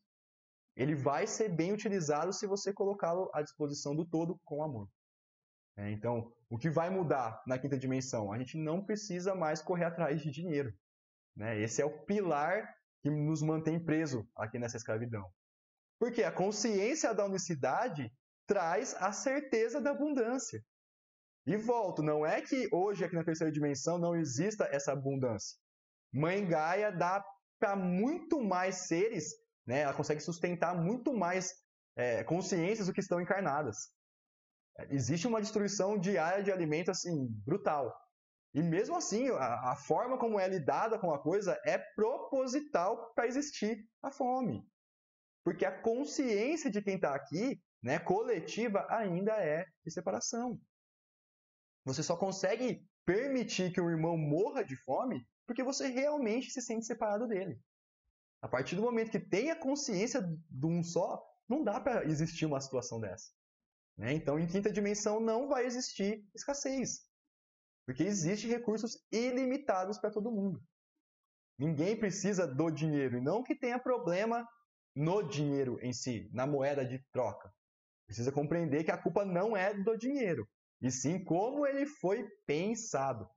Ele vai ser bem utilizado se você colocá-lo à disposição do todo com amor. É, então, o que vai mudar na quinta dimensão? A gente não precisa mais correr atrás de dinheiro. Né? Esse é o pilar que nos mantém preso aqui nessa escravidão. Porque a consciência da unicidade traz a certeza da abundância. E volto, não é que hoje aqui na terceira dimensão não exista essa abundância. Mãe Gaia dá para muito mais seres, né? ela consegue sustentar muito mais é, consciências do que estão encarnadas. Existe uma destruição diária de alimento assim, brutal. E mesmo assim, a, a forma como é lidada com a coisa é proposital para existir a fome. Porque a consciência de quem está aqui, né, coletiva, ainda é de separação. Você só consegue permitir que o irmão morra de fome porque você realmente se sente separado dele. A partir do momento que tem a consciência de um só, não dá para existir uma situação dessa. Né? Então, em quinta dimensão não vai existir escassez, porque existem recursos ilimitados para todo mundo. Ninguém precisa do dinheiro, e não que tenha problema no dinheiro em si, na moeda de troca. Precisa compreender que a culpa não é do dinheiro, e sim como ele foi pensado.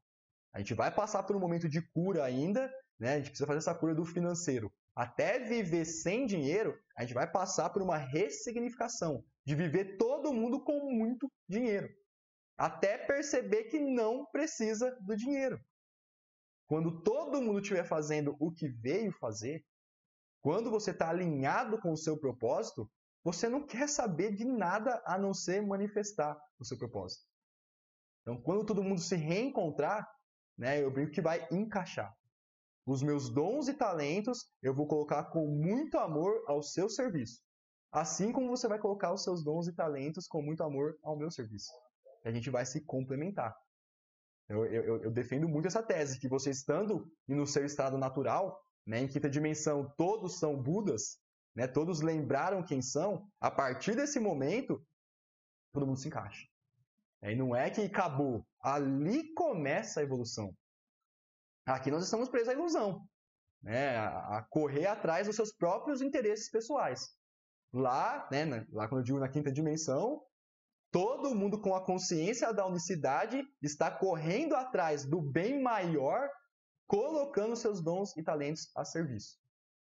A gente vai passar por um momento de cura ainda, né? A gente precisa fazer essa cura do financeiro. Até viver sem dinheiro, a gente vai passar por uma ressignificação de viver todo mundo com muito dinheiro. Até perceber que não precisa do dinheiro. Quando todo mundo estiver fazendo o que veio fazer, quando você está alinhado com o seu propósito, você não quer saber de nada a não ser manifestar o seu propósito. Então, quando todo mundo se reencontrar, né, eu brinco que vai encaixar. Os meus dons e talentos eu vou colocar com muito amor ao seu serviço. Assim como você vai colocar os seus dons e talentos com muito amor ao meu serviço. A gente vai se complementar. Eu, eu, eu defendo muito essa tese, que você estando no seu estado natural, né, em quinta dimensão, todos são Budas, né, todos lembraram quem são, a partir desse momento, todo mundo se encaixa. E não é que acabou. Ali começa a evolução. Aqui nós estamos presos à ilusão. Né? A, correr atrás dos seus próprios interesses pessoais. Lá, né, lá quando eu digo na quinta dimensão, todo mundo com a consciência da unicidade está correndo atrás do bem maior, colocando seus dons e talentos a serviço.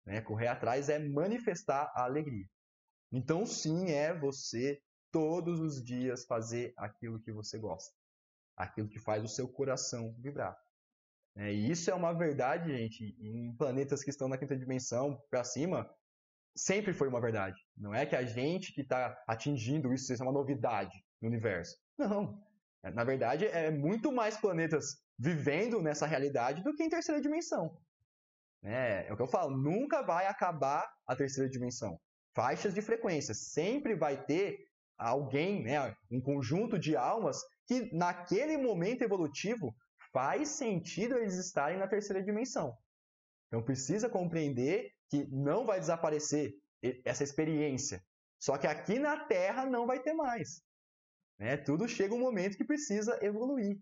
Né? Correr atrás é manifestar a alegria. Então, sim, é você todos os dias fazer aquilo que você gosta, aquilo que faz o seu coração vibrar. É, e isso é uma verdade, gente, em planetas que estão na quinta dimensão para cima, sempre foi uma verdade. Não é que a gente que está atingindo isso, é uma novidade no universo. Não. Na verdade, é muito mais planetas vivendo nessa realidade do que em terceira dimensão. É, é o que eu falo, nunca vai acabar a terceira dimensão. Faixas de frequência. Sempre vai ter alguém, né, um conjunto de almas que naquele momento evolutivo faz sentido eles estarem na terceira dimensão. Então precisa compreender que não vai desaparecer essa experiência. Só que aqui na Terra não vai ter mais. Né? Tudo chega um momento que precisa evoluir.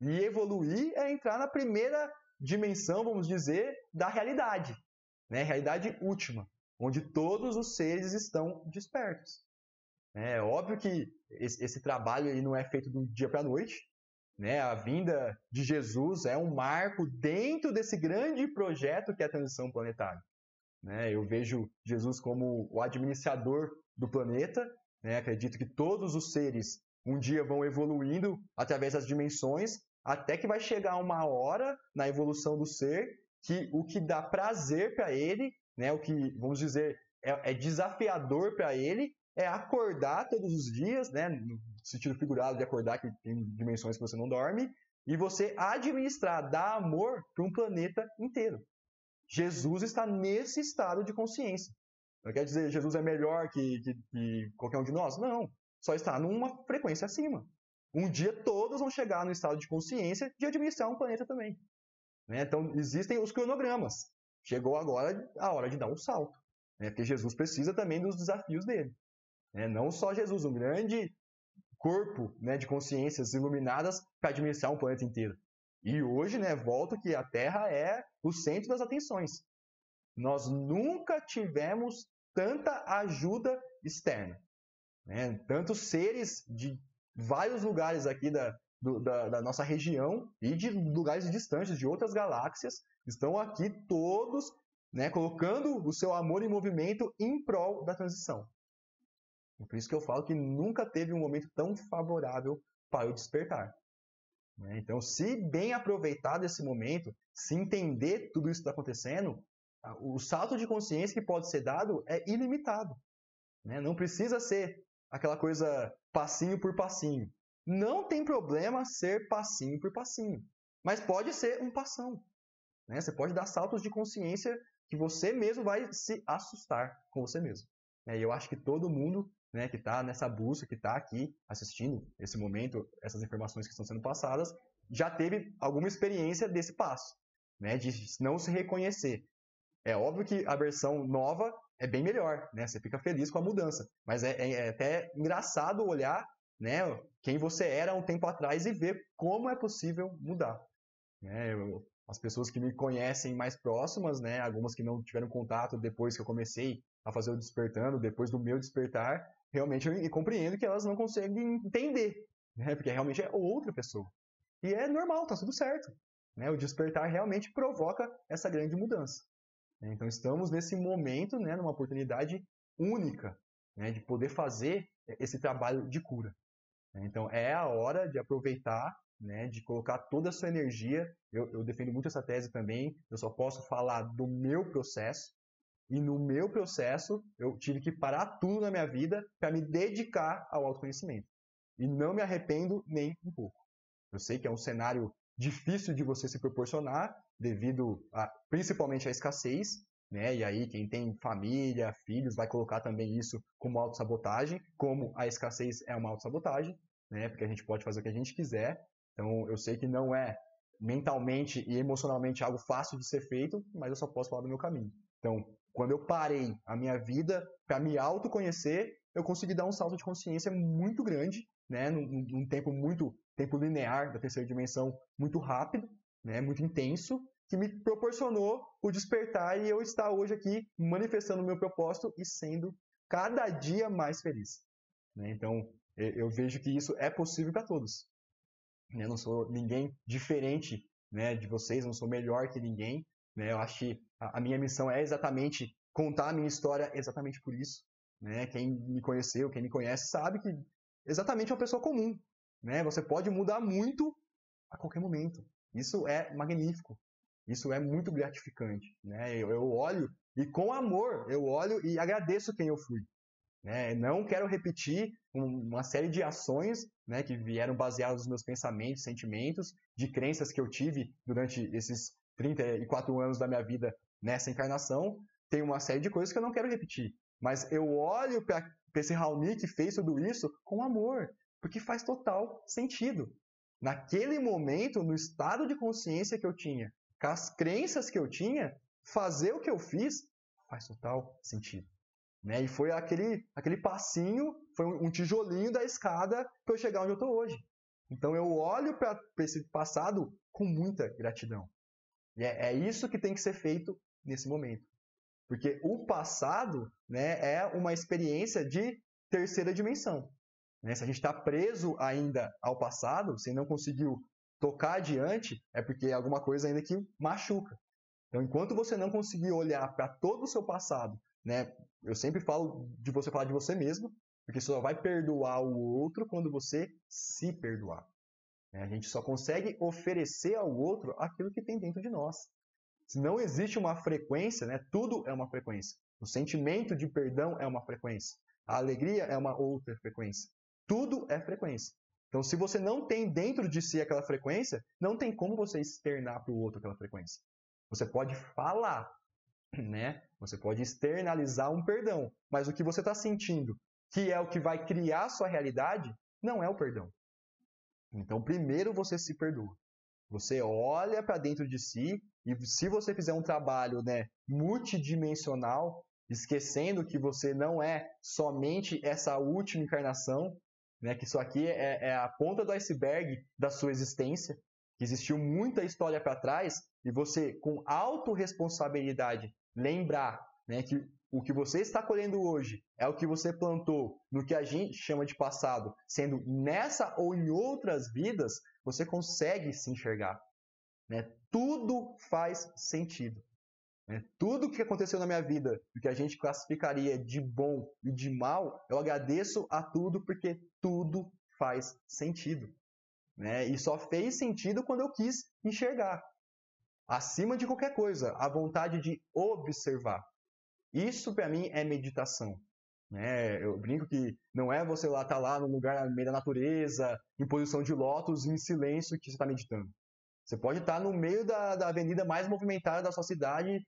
E evoluir é entrar na primeira dimensão, vamos dizer, da realidade. Né? Realidade última, onde todos os seres estão despertos. É óbvio que esse, esse trabalho aí não é feito do dia para a noite. Né? A vinda de Jesus é um marco dentro desse grande projeto que é a transição planetária. Né? Eu vejo Jesus como o administrador do planeta. Né? Acredito que todos os seres um dia vão evoluindo através das dimensões, até que vai chegar uma hora na evolução do ser que o que dá prazer para ele, né? o que, vamos dizer, é, é desafiador para ele, é acordar todos os dias, né? No sentido figurado de acordar, que tem dimensões que você não dorme, e você administrar, dar amor para um planeta inteiro. Jesus está nesse estado de consciência. Não quer dizer Jesus é melhor que, que, que qualquer um de nós? Não. Só está numa frequência acima. Um dia todos vão chegar no estado de consciência de administrar um planeta também. Né? Então, existem os cronogramas. Chegou agora a hora de dar um salto. Né? Porque Jesus precisa também dos desafios dele. Né? Não só Jesus, um grande corpo né, de consciências iluminadas para administrar um planeta inteiro. E hoje, né, volto que a Terra é o centro das atenções. Nós nunca tivemos tanta ajuda externa. Né? Tantos seres de vários lugares aqui da, do, da, da, nossa região e de lugares distantes, de outras galáxias, estão aqui todos né, colocando o seu amor em movimento em prol da transição. Por isso que eu falo que nunca teve um momento tão favorável para o despertar. Né? Então, se bem aproveitado esse momento, se entender tudo isso que está acontecendo, o salto de consciência que pode ser dado é ilimitado. Né? Não precisa ser aquela coisa passinho por passinho. Não tem problema ser passinho por passinho, mas pode ser um passão. Né? Você pode dar saltos de consciência que você mesmo vai se assustar com você mesmo. E eu acho que todo mundo né, que está nessa busca, que está aqui assistindo esse momento, essas informações que estão sendo passadas, já teve alguma experiência desse passo, né, de não se reconhecer. É óbvio que a versão nova é bem melhor, né? Você fica feliz com a mudança, mas é, é, é até engraçado olhar, né, quem você era um tempo atrás e ver como é possível mudar. Né? Eu, as pessoas que me conhecem mais próximas, né, algumas que não tiveram contato depois que eu comecei a fazer o despertando, depois do meu despertar, realmente eu compreendo que elas não conseguem entender, né? porque realmente é outra pessoa. E é normal, tá tudo certo. Né? O despertar realmente provoca essa grande mudança. Né? Então estamos nesse momento, né, numa oportunidade única né, de poder fazer esse trabalho de cura. Né? Então é a hora de aproveitar, né, de colocar toda a sua energia. Eu, eu defendo muito essa tese também. Eu só posso falar do meu processo, e no meu processo, eu tive que parar tudo na minha vida para me dedicar ao autoconhecimento. E não me arrependo nem um pouco. Eu sei que é um cenário difícil de você se proporcionar, devido a, principalmente à escassez, né? E aí quem tem família, filhos, vai colocar também isso como autossabotagem, como a escassez é uma autossabotagem, né? Porque a gente pode fazer o que a gente quiser. Então eu sei que não é mentalmente e emocionalmente algo fácil de ser feito, mas eu só posso falar do meu caminho. Então, quando eu parei a minha vida para me autoconhecer, eu consegui dar um salto de consciência muito grande, né, num, num, tempo muito tempo linear da terceira dimensão, muito rápido, né, muito intenso, que me proporcionou o despertar e eu estar hoje aqui manifestando o meu propósito e sendo cada dia mais feliz. Né? Então, eu vejo que isso é possível para todos. Eu não sou ninguém diferente né, de vocês, não sou melhor que ninguém, né? Eu acho que a, a minha missão é exatamente contar a minha história exatamente por isso. Né? Quem me conheceu, quem me conhece, sabe que exatamente é uma pessoa comum. Né? Você pode mudar muito a qualquer momento. Isso é magnífico. Isso é muito gratificante. Né? Eu, eu olho e com amor eu olho e agradeço quem eu fui. Né? Não quero repetir uma série de ações né, que vieram baseadas nos meus pensamentos, sentimentos, de crenças que eu tive durante esses 34 anos da minha vida nessa encarnação, tem uma série de coisas que eu não quero repetir. Mas eu olho para esse Raoni que fez tudo isso com amor, porque faz total sentido. Naquele momento, no estado de consciência que eu tinha, com as crenças que eu tinha, fazer o que eu fiz faz total sentido. Né? E foi aquele, aquele passinho, foi um tijolinho da escada para eu chegar onde eu estou hoje. Então eu olho para esse passado com muita gratidão. E é, é isso que tem que ser feito nesse momento. Porque o passado né, é uma experiência de terceira dimensão. Né? Se a gente está preso ainda ao passado, se não conseguiu tocar adiante, é porque é alguma coisa ainda que machuca. Então, enquanto você não conseguir olhar para todo o seu passado, né, eu sempre falo de você falar de você mesmo, porque só vai perdoar o outro quando você se perdoar. Né? A gente só consegue oferecer ao outro aquilo que tem dentro de nós. Se não existe uma frequência, né, tudo é uma frequência. O sentimento de perdão é uma frequência. A alegria é uma outra frequência. Tudo é frequência. Então, se você não tem dentro de si aquela frequência, não tem como você externar para o outro aquela frequência. Você pode falar, né? Você pode externalizar um perdão, mas o que você está sentindo, que é o que vai criar sua realidade, não é o perdão. Então, primeiro você se perdoa. Você olha para dentro de si e se você fizer um trabalho né, multidimensional, esquecendo que você não é somente essa última encarnação, né, que isso aqui é, é a ponta do iceberg da sua existência, que existiu muita história para trás, e você, com autorresponsabilidade, lembrar né, que o que você está colhendo hoje é o que você plantou no que a gente chama de passado, sendo nessa ou em outras vidas, você consegue se enxergar. Né? Tudo faz sentido. Né? Tudo que aconteceu na minha vida, o que a gente classificaria de bom e de mal, eu agradeço a tudo porque tudo faz sentido. Né? E só fez sentido quando eu quis enxergar. Acima de qualquer coisa, a vontade de observar. Isso para mim é meditação. Né? Eu brinco que não é você lá estar tá lá no lugar no meio da natureza, em posição de lótus, em silêncio, que você está meditando. Você pode estar no meio da, da avenida mais movimentada da sua cidade,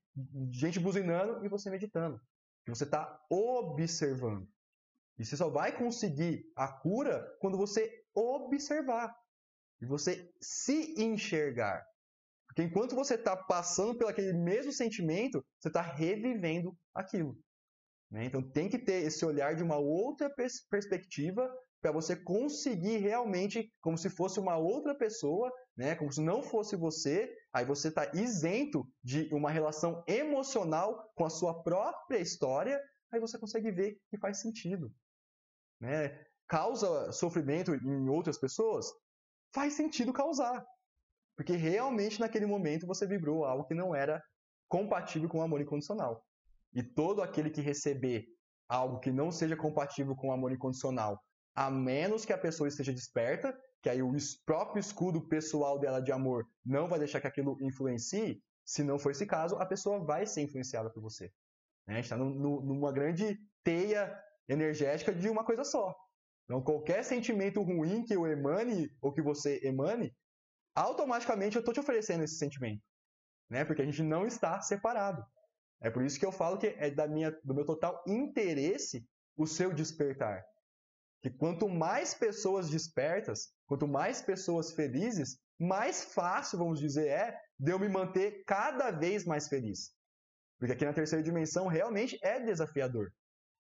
gente buzinando e você meditando. Você está observando. E você só vai conseguir a cura quando você observar. E você se enxergar. Porque enquanto você está passando pelo aquele mesmo sentimento, você está revivendo aquilo. Né? Então tem que ter esse olhar de uma outra pers perspectiva para você conseguir realmente, como se fosse uma outra pessoa, né? como se não fosse você, aí você está isento de uma relação emocional com a sua própria história, aí você consegue ver que faz sentido. Né? Causa sofrimento em outras pessoas? Faz sentido causar. Porque realmente naquele momento você vibrou algo que não era compatível com o amor incondicional. E todo aquele que receber algo que não seja compatível com o amor incondicional, a menos que a pessoa esteja desperta, que aí o próprio escudo pessoal dela de amor não vai deixar que aquilo influencie, se não for esse caso, a pessoa vai ser influenciada por você. Né? A gente está numa grande teia energética de uma coisa só. Então, qualquer sentimento ruim que eu emane ou que você emane, automaticamente eu estou te oferecendo esse sentimento, né? Porque a gente não está separado. É por isso que eu falo que é da minha, do meu total interesse o seu despertar. Que quanto mais pessoas despertas, quanto mais pessoas felizes, mais fácil, vamos dizer, é de eu me manter cada vez mais feliz. Porque aqui na terceira dimensão realmente é desafiador.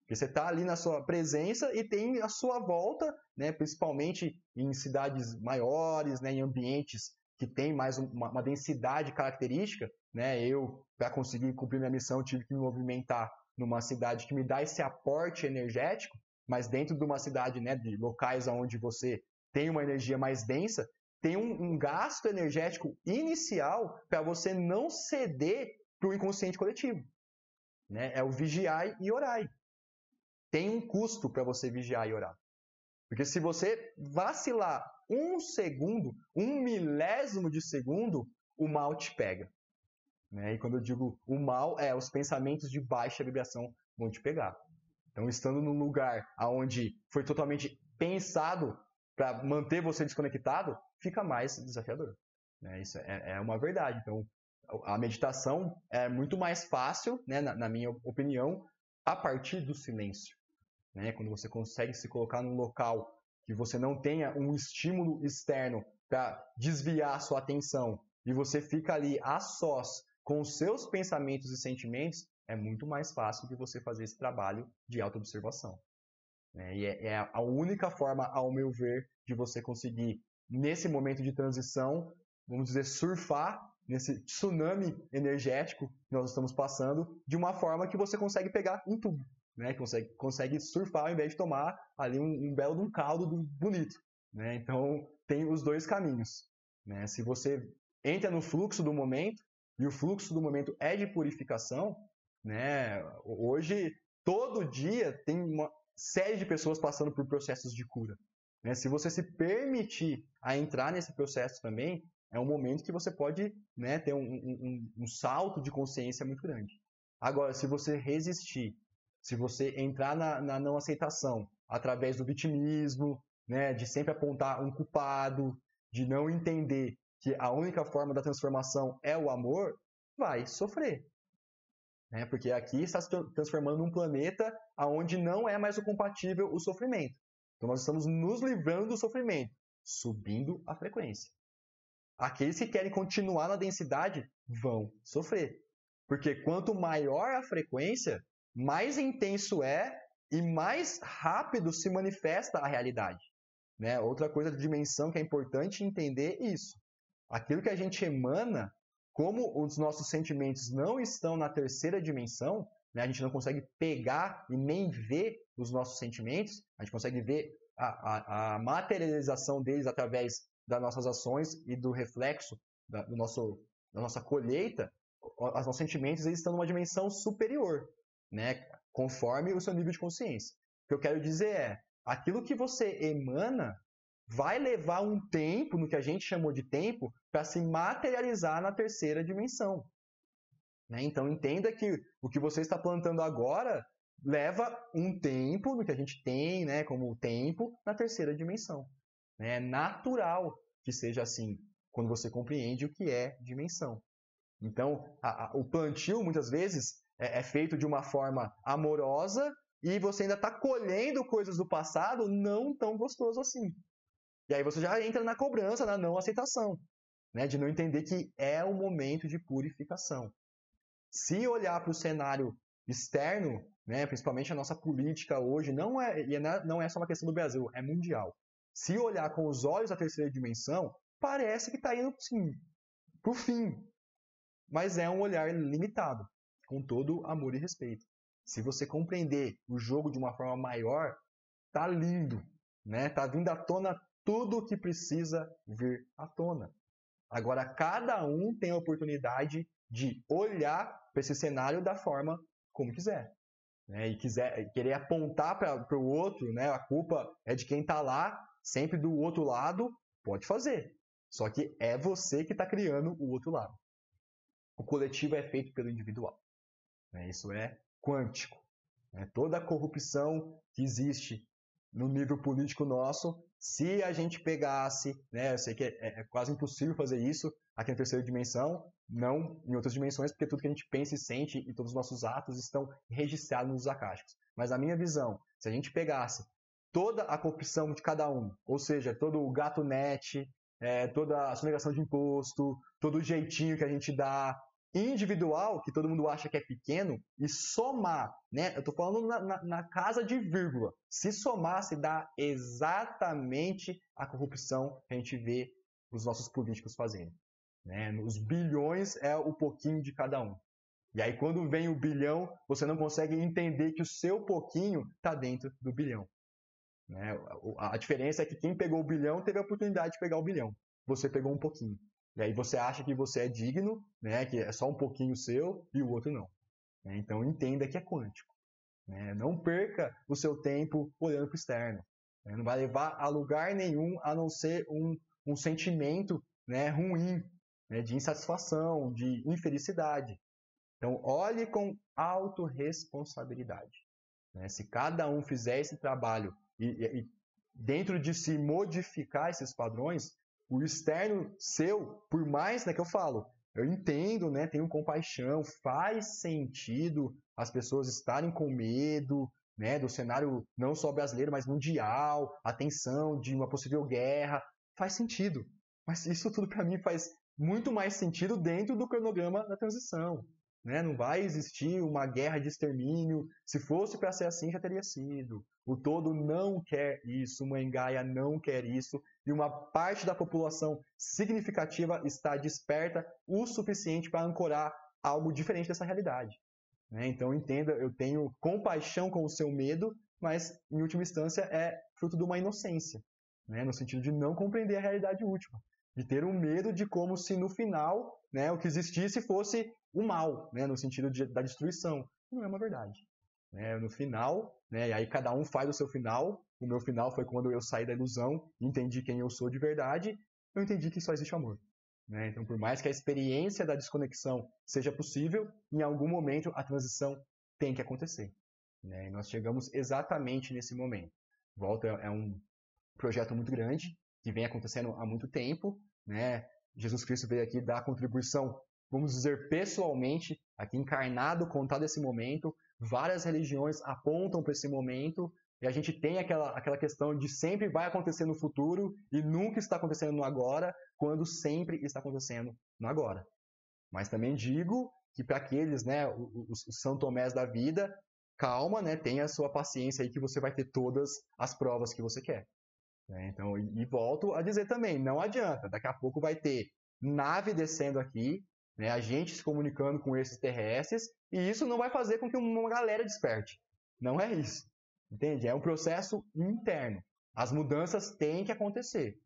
Porque você está ali na sua presença e tem a sua volta, né, principalmente em cidades maiores, né, em ambientes que tem mais uma, uma densidade característica. Né, eu, para conseguir cumprir minha missão, tive que me movimentar numa cidade que me dá esse aporte energético, mas dentro de uma cidade né, de locais onde você tem uma energia mais densa, tem um, um gasto energético inicial para você não ceder para o inconsciente coletivo. Né? É o vigiar e orar tem um custo para você vigiar e orar. Porque se você vacilar um segundo, um milésimo de segundo, o mal te pega. Né? E quando eu digo o mal, é os pensamentos de baixa vibração vão te pegar. Então, estando num lugar onde foi totalmente pensado para manter você desconectado, fica mais desafiador. Né? Isso é, é, uma verdade. Então, a meditação é muito mais fácil, né, na, na minha opinião, a partir do silêncio né? quando você consegue se colocar num local que você não tenha um estímulo externo para desviar a sua atenção e você fica ali a sós com os seus pensamentos e sentimentos, é muito mais fácil de você fazer esse trabalho de autoobservação. Né? E é, é a única forma, ao meu ver, de você conseguir, nesse momento de transição, vamos dizer, surfar nesse tsunami energético que nós estamos passando, de uma forma que você consegue pegar em tudo né? Consegue, consegue surfar ao invés de tomar ali um, um belo um caldo do, bonito, né? Então tem os dois caminhos, né? Se você entra no fluxo do momento e o fluxo do momento é de purificação, né? Hoje todo dia tem uma série de pessoas passando por processos de cura. Né? Se você se permitir a entrar nesse processo também, é um momento que você pode né, ter um, um, um salto de consciência muito grande. Agora, se você resistir se você entrar na, na não aceitação através do vitimismo, né, de sempre apontar um culpado, de não entender que a única forma da transformação é o amor, vai sofrer. Né? Porque aqui está se transformando num planeta onde não é mais o compatível o sofrimento. Então nós estamos nos livrando do sofrimento. Subindo a frequência. Aqueles que querem continuar na densidade vão sofrer. Porque quanto maior a frequência, mais intenso é e mais rápido se manifesta a realidade. Né? Outra coisa de dimensão que é importante entender é isso. Aquilo que a gente emana, como os nossos sentimentos não estão na terceira dimensão, né? a gente não consegue pegar e nem ver os nossos sentimentos, a gente consegue ver a, a, a materialização deles através das nossas ações e do reflexo da, do nosso, da nossa colheita, os nossos sentimentos eles estão numa dimensão superior, né? conforme o seu nível de consciência. O que eu quero dizer é, aquilo que você emana vai levar um tempo, no que a gente chamou de tempo, para se materializar na terceira dimensão. Né? Então entenda que o que você está plantando agora leva um tempo, no que a gente tem né, como tempo, na terceira dimensão. É natural que seja assim, quando você compreende o que é dimensão. Então, a, a, o plantio, muitas vezes, é, é feito de uma forma amorosa e você ainda está colhendo coisas do passado não tão gostoso assim. E aí você já entra na cobrança, na não aceitação, né? de não entender que é o momento de purificação. Se olhar para o cenário externo, né, principalmente a nossa política hoje, não é, e é não é só uma questão do Brasil, é mundial. Se olhar com os olhos da terceira dimensão, parece que está indo sim, para o fim. Mas é um olhar limitado, com todo amor e respeito. Se você compreender o jogo de uma forma maior, tá lindo, né? Tá vindo à tona tudo o que precisa vir à tona. Agora, cada um tem a oportunidade de olhar para esse cenário da forma como quiser. Né? E quiser querer apontar para o outro, né? a culpa é de quem está lá, sempre do outro lado, pode fazer. Só que é você que está criando o outro lado. O coletivo é feito pelo individual. Né? Isso é quântico. Né? Toda a corrupção que existe no nível político nosso, se a gente pegasse, né, eu sei que é, é, quase impossível fazer isso aqui na terceira dimensão, não em outras dimensões, porque tudo que a gente pensa e sente e todos os nossos atos estão registrados nos acásticos. Mas a minha visão, se a gente pegasse toda a corrupção de cada um, ou seja, todo o gato net, é, toda a sonegação de imposto, todo o jeitinho que a gente dá, individual, que todo mundo acha que é pequeno, e somar, né? Eu estou falando na, na, na, casa de vírgula. Se somar, se dá exatamente a corrupção que a gente vê os nossos políticos fazendo. Né? Os bilhões é o pouquinho de cada um. E aí, quando vem o bilhão, você não consegue entender que o seu pouquinho está dentro do bilhão. Né? A diferença é que quem pegou o bilhão teve a oportunidade de pegar o bilhão. Você pegou um pouquinho. E aí você acha que você é digno, né, que é só um pouquinho seu e o outro não. Né? Então entenda que é quântico. Né? Não perca o seu tempo olhando para o externo. Né? Não vai levar a lugar nenhum a não ser um, um sentimento né, ruim, de insatisfação, de infelicidade. Então olhe com autorresponsabilidade. Se cada um fizer esse trabalho e, e dentro de se modificar esses padrões, o externo seu, por mais né, que eu falo, eu entendo, né, tenho compaixão, faz sentido as pessoas estarem com medo, né, do cenário não só brasileiro, mas mundial, a tensão de uma possível guerra, faz sentido. Mas isso tudo para mim faz muito mais sentido dentro do cronograma da transição. Né? Não vai existir uma guerra de extermínio. Se fosse para ser assim, já teria sido. O todo não quer isso, uma engaia não quer isso, e uma parte da população significativa está desperta o suficiente para ancorar algo diferente dessa realidade. Né? Então entenda, eu tenho compaixão com o seu medo, mas em última instância é fruto de uma inocência, né? no sentido de não compreender a realidade última, de ter um medo de como se no final né, o que existisse fosse o mal, né, no sentido de, da destruição. Não é uma verdade. Né? No final, né, e aí cada um faz o seu final. O meu final foi quando eu saí da ilusão, entendi quem eu sou de verdade, eu entendi que só existe amor. Né? Então, por mais que a experiência da desconexão seja possível, em algum momento a transição tem que acontecer. Né? E nós chegamos exatamente nesse momento. Volta é um projeto muito grande, que vem acontecendo há muito tempo. Né? Jesus Cristo veio aqui dar a contribuição vamos dizer, pessoalmente, aqui encarnado, contar desse momento. Várias religiões apontam para esse momento, e a gente tem aquela, aquela questão de sempre vai acontecer no futuro e nunca está acontecendo no agora, quando sempre está acontecendo no agora. Mas também digo que para aqueles, né, os, os São da vida, calma, né, tenha a sua paciência aí que você vai ter todas as provas que você quer. Né? Então, e, e volto a dizer também, não adianta, daqui a pouco vai ter nave descendo aqui, né, a gente se comunicando com esses terrestres, e isso não vai fazer com que uma galera desperte. Não é isso. Entende? É um processo interno. As mudanças têm que acontecer.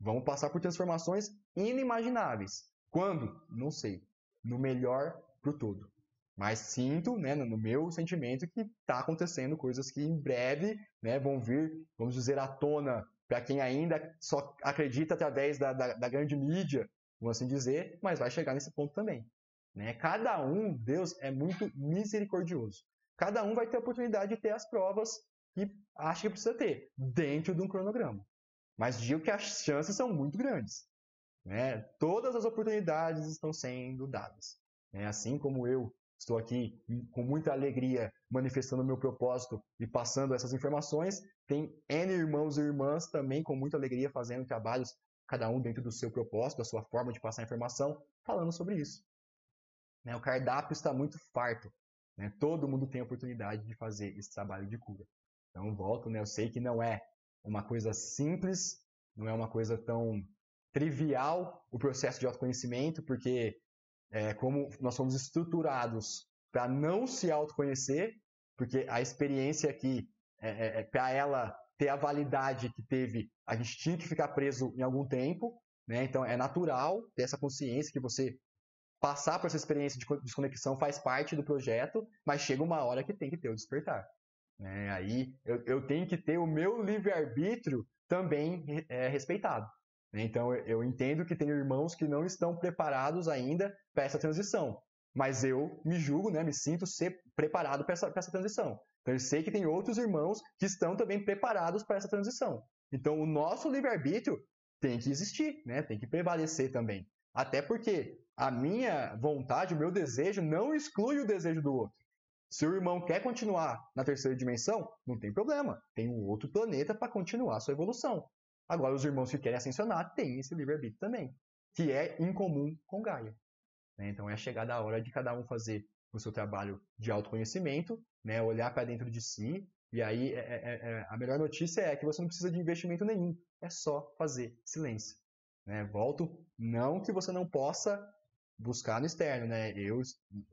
Vamos passar por transformações inimagináveis. Quando? Não sei. No melhor para o todo. Mas sinto, né, no meu sentimento, que está acontecendo coisas que em breve né, vão vir, vamos dizer, à tona para quem ainda só acredita através da, da, da, grande mídia, vamos assim dizer, mas vai chegar nesse ponto também. Né? Cada um, Deus é muito misericordioso. Cada um vai ter a oportunidade de ter as provas que acha que precisa ter, dentro de um cronograma. Mas digo que as chances são muito grandes. Né? Todas as oportunidades estão sendo dadas. Né? Assim como eu estou aqui com muita alegria manifestando o meu propósito e passando essas informações, tem N irmãos e irmãs também com muita alegria fazendo trabalhos, cada um dentro do seu propósito, da sua forma de passar a informação, falando sobre isso. Né? O cardápio está muito farto né? Todo mundo tem a oportunidade de fazer esse trabalho de cura. Então, volto, né? eu sei que não é uma coisa simples, não é uma coisa tão trivial o processo de autoconhecimento, porque é, como nós somos estruturados para não se autoconhecer, porque a experiência aqui, é, é, é para ela ter a validade que teve, a gente tinha que ficar preso em algum tempo, né? então é natural ter essa consciência que você passar por essa experiência de desconexão faz parte do projeto, mas chega uma hora que tem que ter o despertar. Né? Aí eu, eu, tenho que ter o meu livre-arbítrio também é, respeitado. Né? Então eu entendo que tem irmãos que não estão preparados ainda para essa transição, mas eu me julgo, né, me sinto ser preparado para essa, essa transição. Então eu sei que tem outros irmãos que estão também preparados para essa transição. Então o nosso livre-arbítrio tem que existir, né? tem que prevalecer também. Até porque a minha vontade, o meu desejo não exclui o desejo do outro. Se o irmão quer continuar na terceira dimensão, não tem problema. Tem um outro planeta para continuar a sua evolução. Agora, os irmãos que querem ascensionar têm esse livre-arbítrio também, que é incomum com Gaia. Né? Então, é chegada a hora de cada um fazer o seu trabalho de autoconhecimento, né? olhar para dentro de si. E aí, é, é, é, a melhor notícia é que você não precisa de investimento nenhum. É só fazer silêncio. Né? Volto, não que você não possa buscar no externo, né? Eu,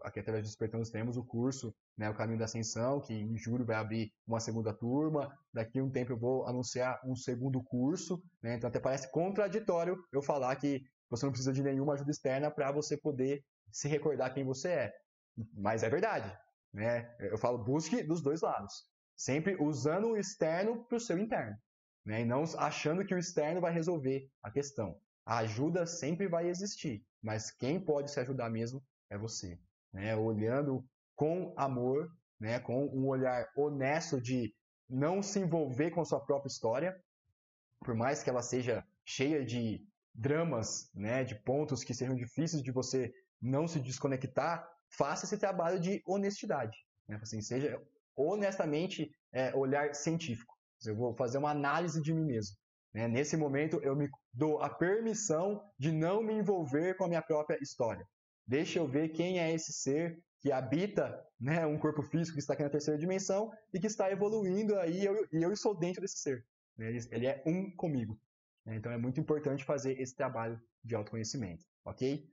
aqui através do Despertando, temos o curso, né, o Caminho da Ascensão, que em julho vai abrir uma segunda turma. Daqui a um tempo eu vou anunciar um segundo curso, né? Então até parece contraditório eu falar que você não precisa de nenhuma ajuda externa para você poder se recordar quem você é. Mas é verdade, né? Eu falo busque dos dois lados, sempre usando o externo para o seu interno, né? E não achando que o externo vai resolver a questão. A ajuda sempre vai existir, mas quem pode se ajudar mesmo é você. Né? Olhando com amor, né? com um olhar honesto de não se envolver com sua própria história, por mais que ela seja cheia de dramas, né? de pontos que sejam difíceis de você não se desconectar, faça esse trabalho de honestidade. Né? Assim, seja honestamente é, olhar científico. Eu vou fazer uma análise de mim mesmo. Né? Nesse momento, eu me dou a permissão de não me envolver com a minha própria história. Deixa eu ver quem é esse ser que habita né, um corpo físico que está aqui na terceira dimensão e que está evoluindo aí, e eu, eu estou dentro desse ser. Né? Ele, ele, é um comigo. Né? Então é muito importante fazer esse trabalho de autoconhecimento, ok?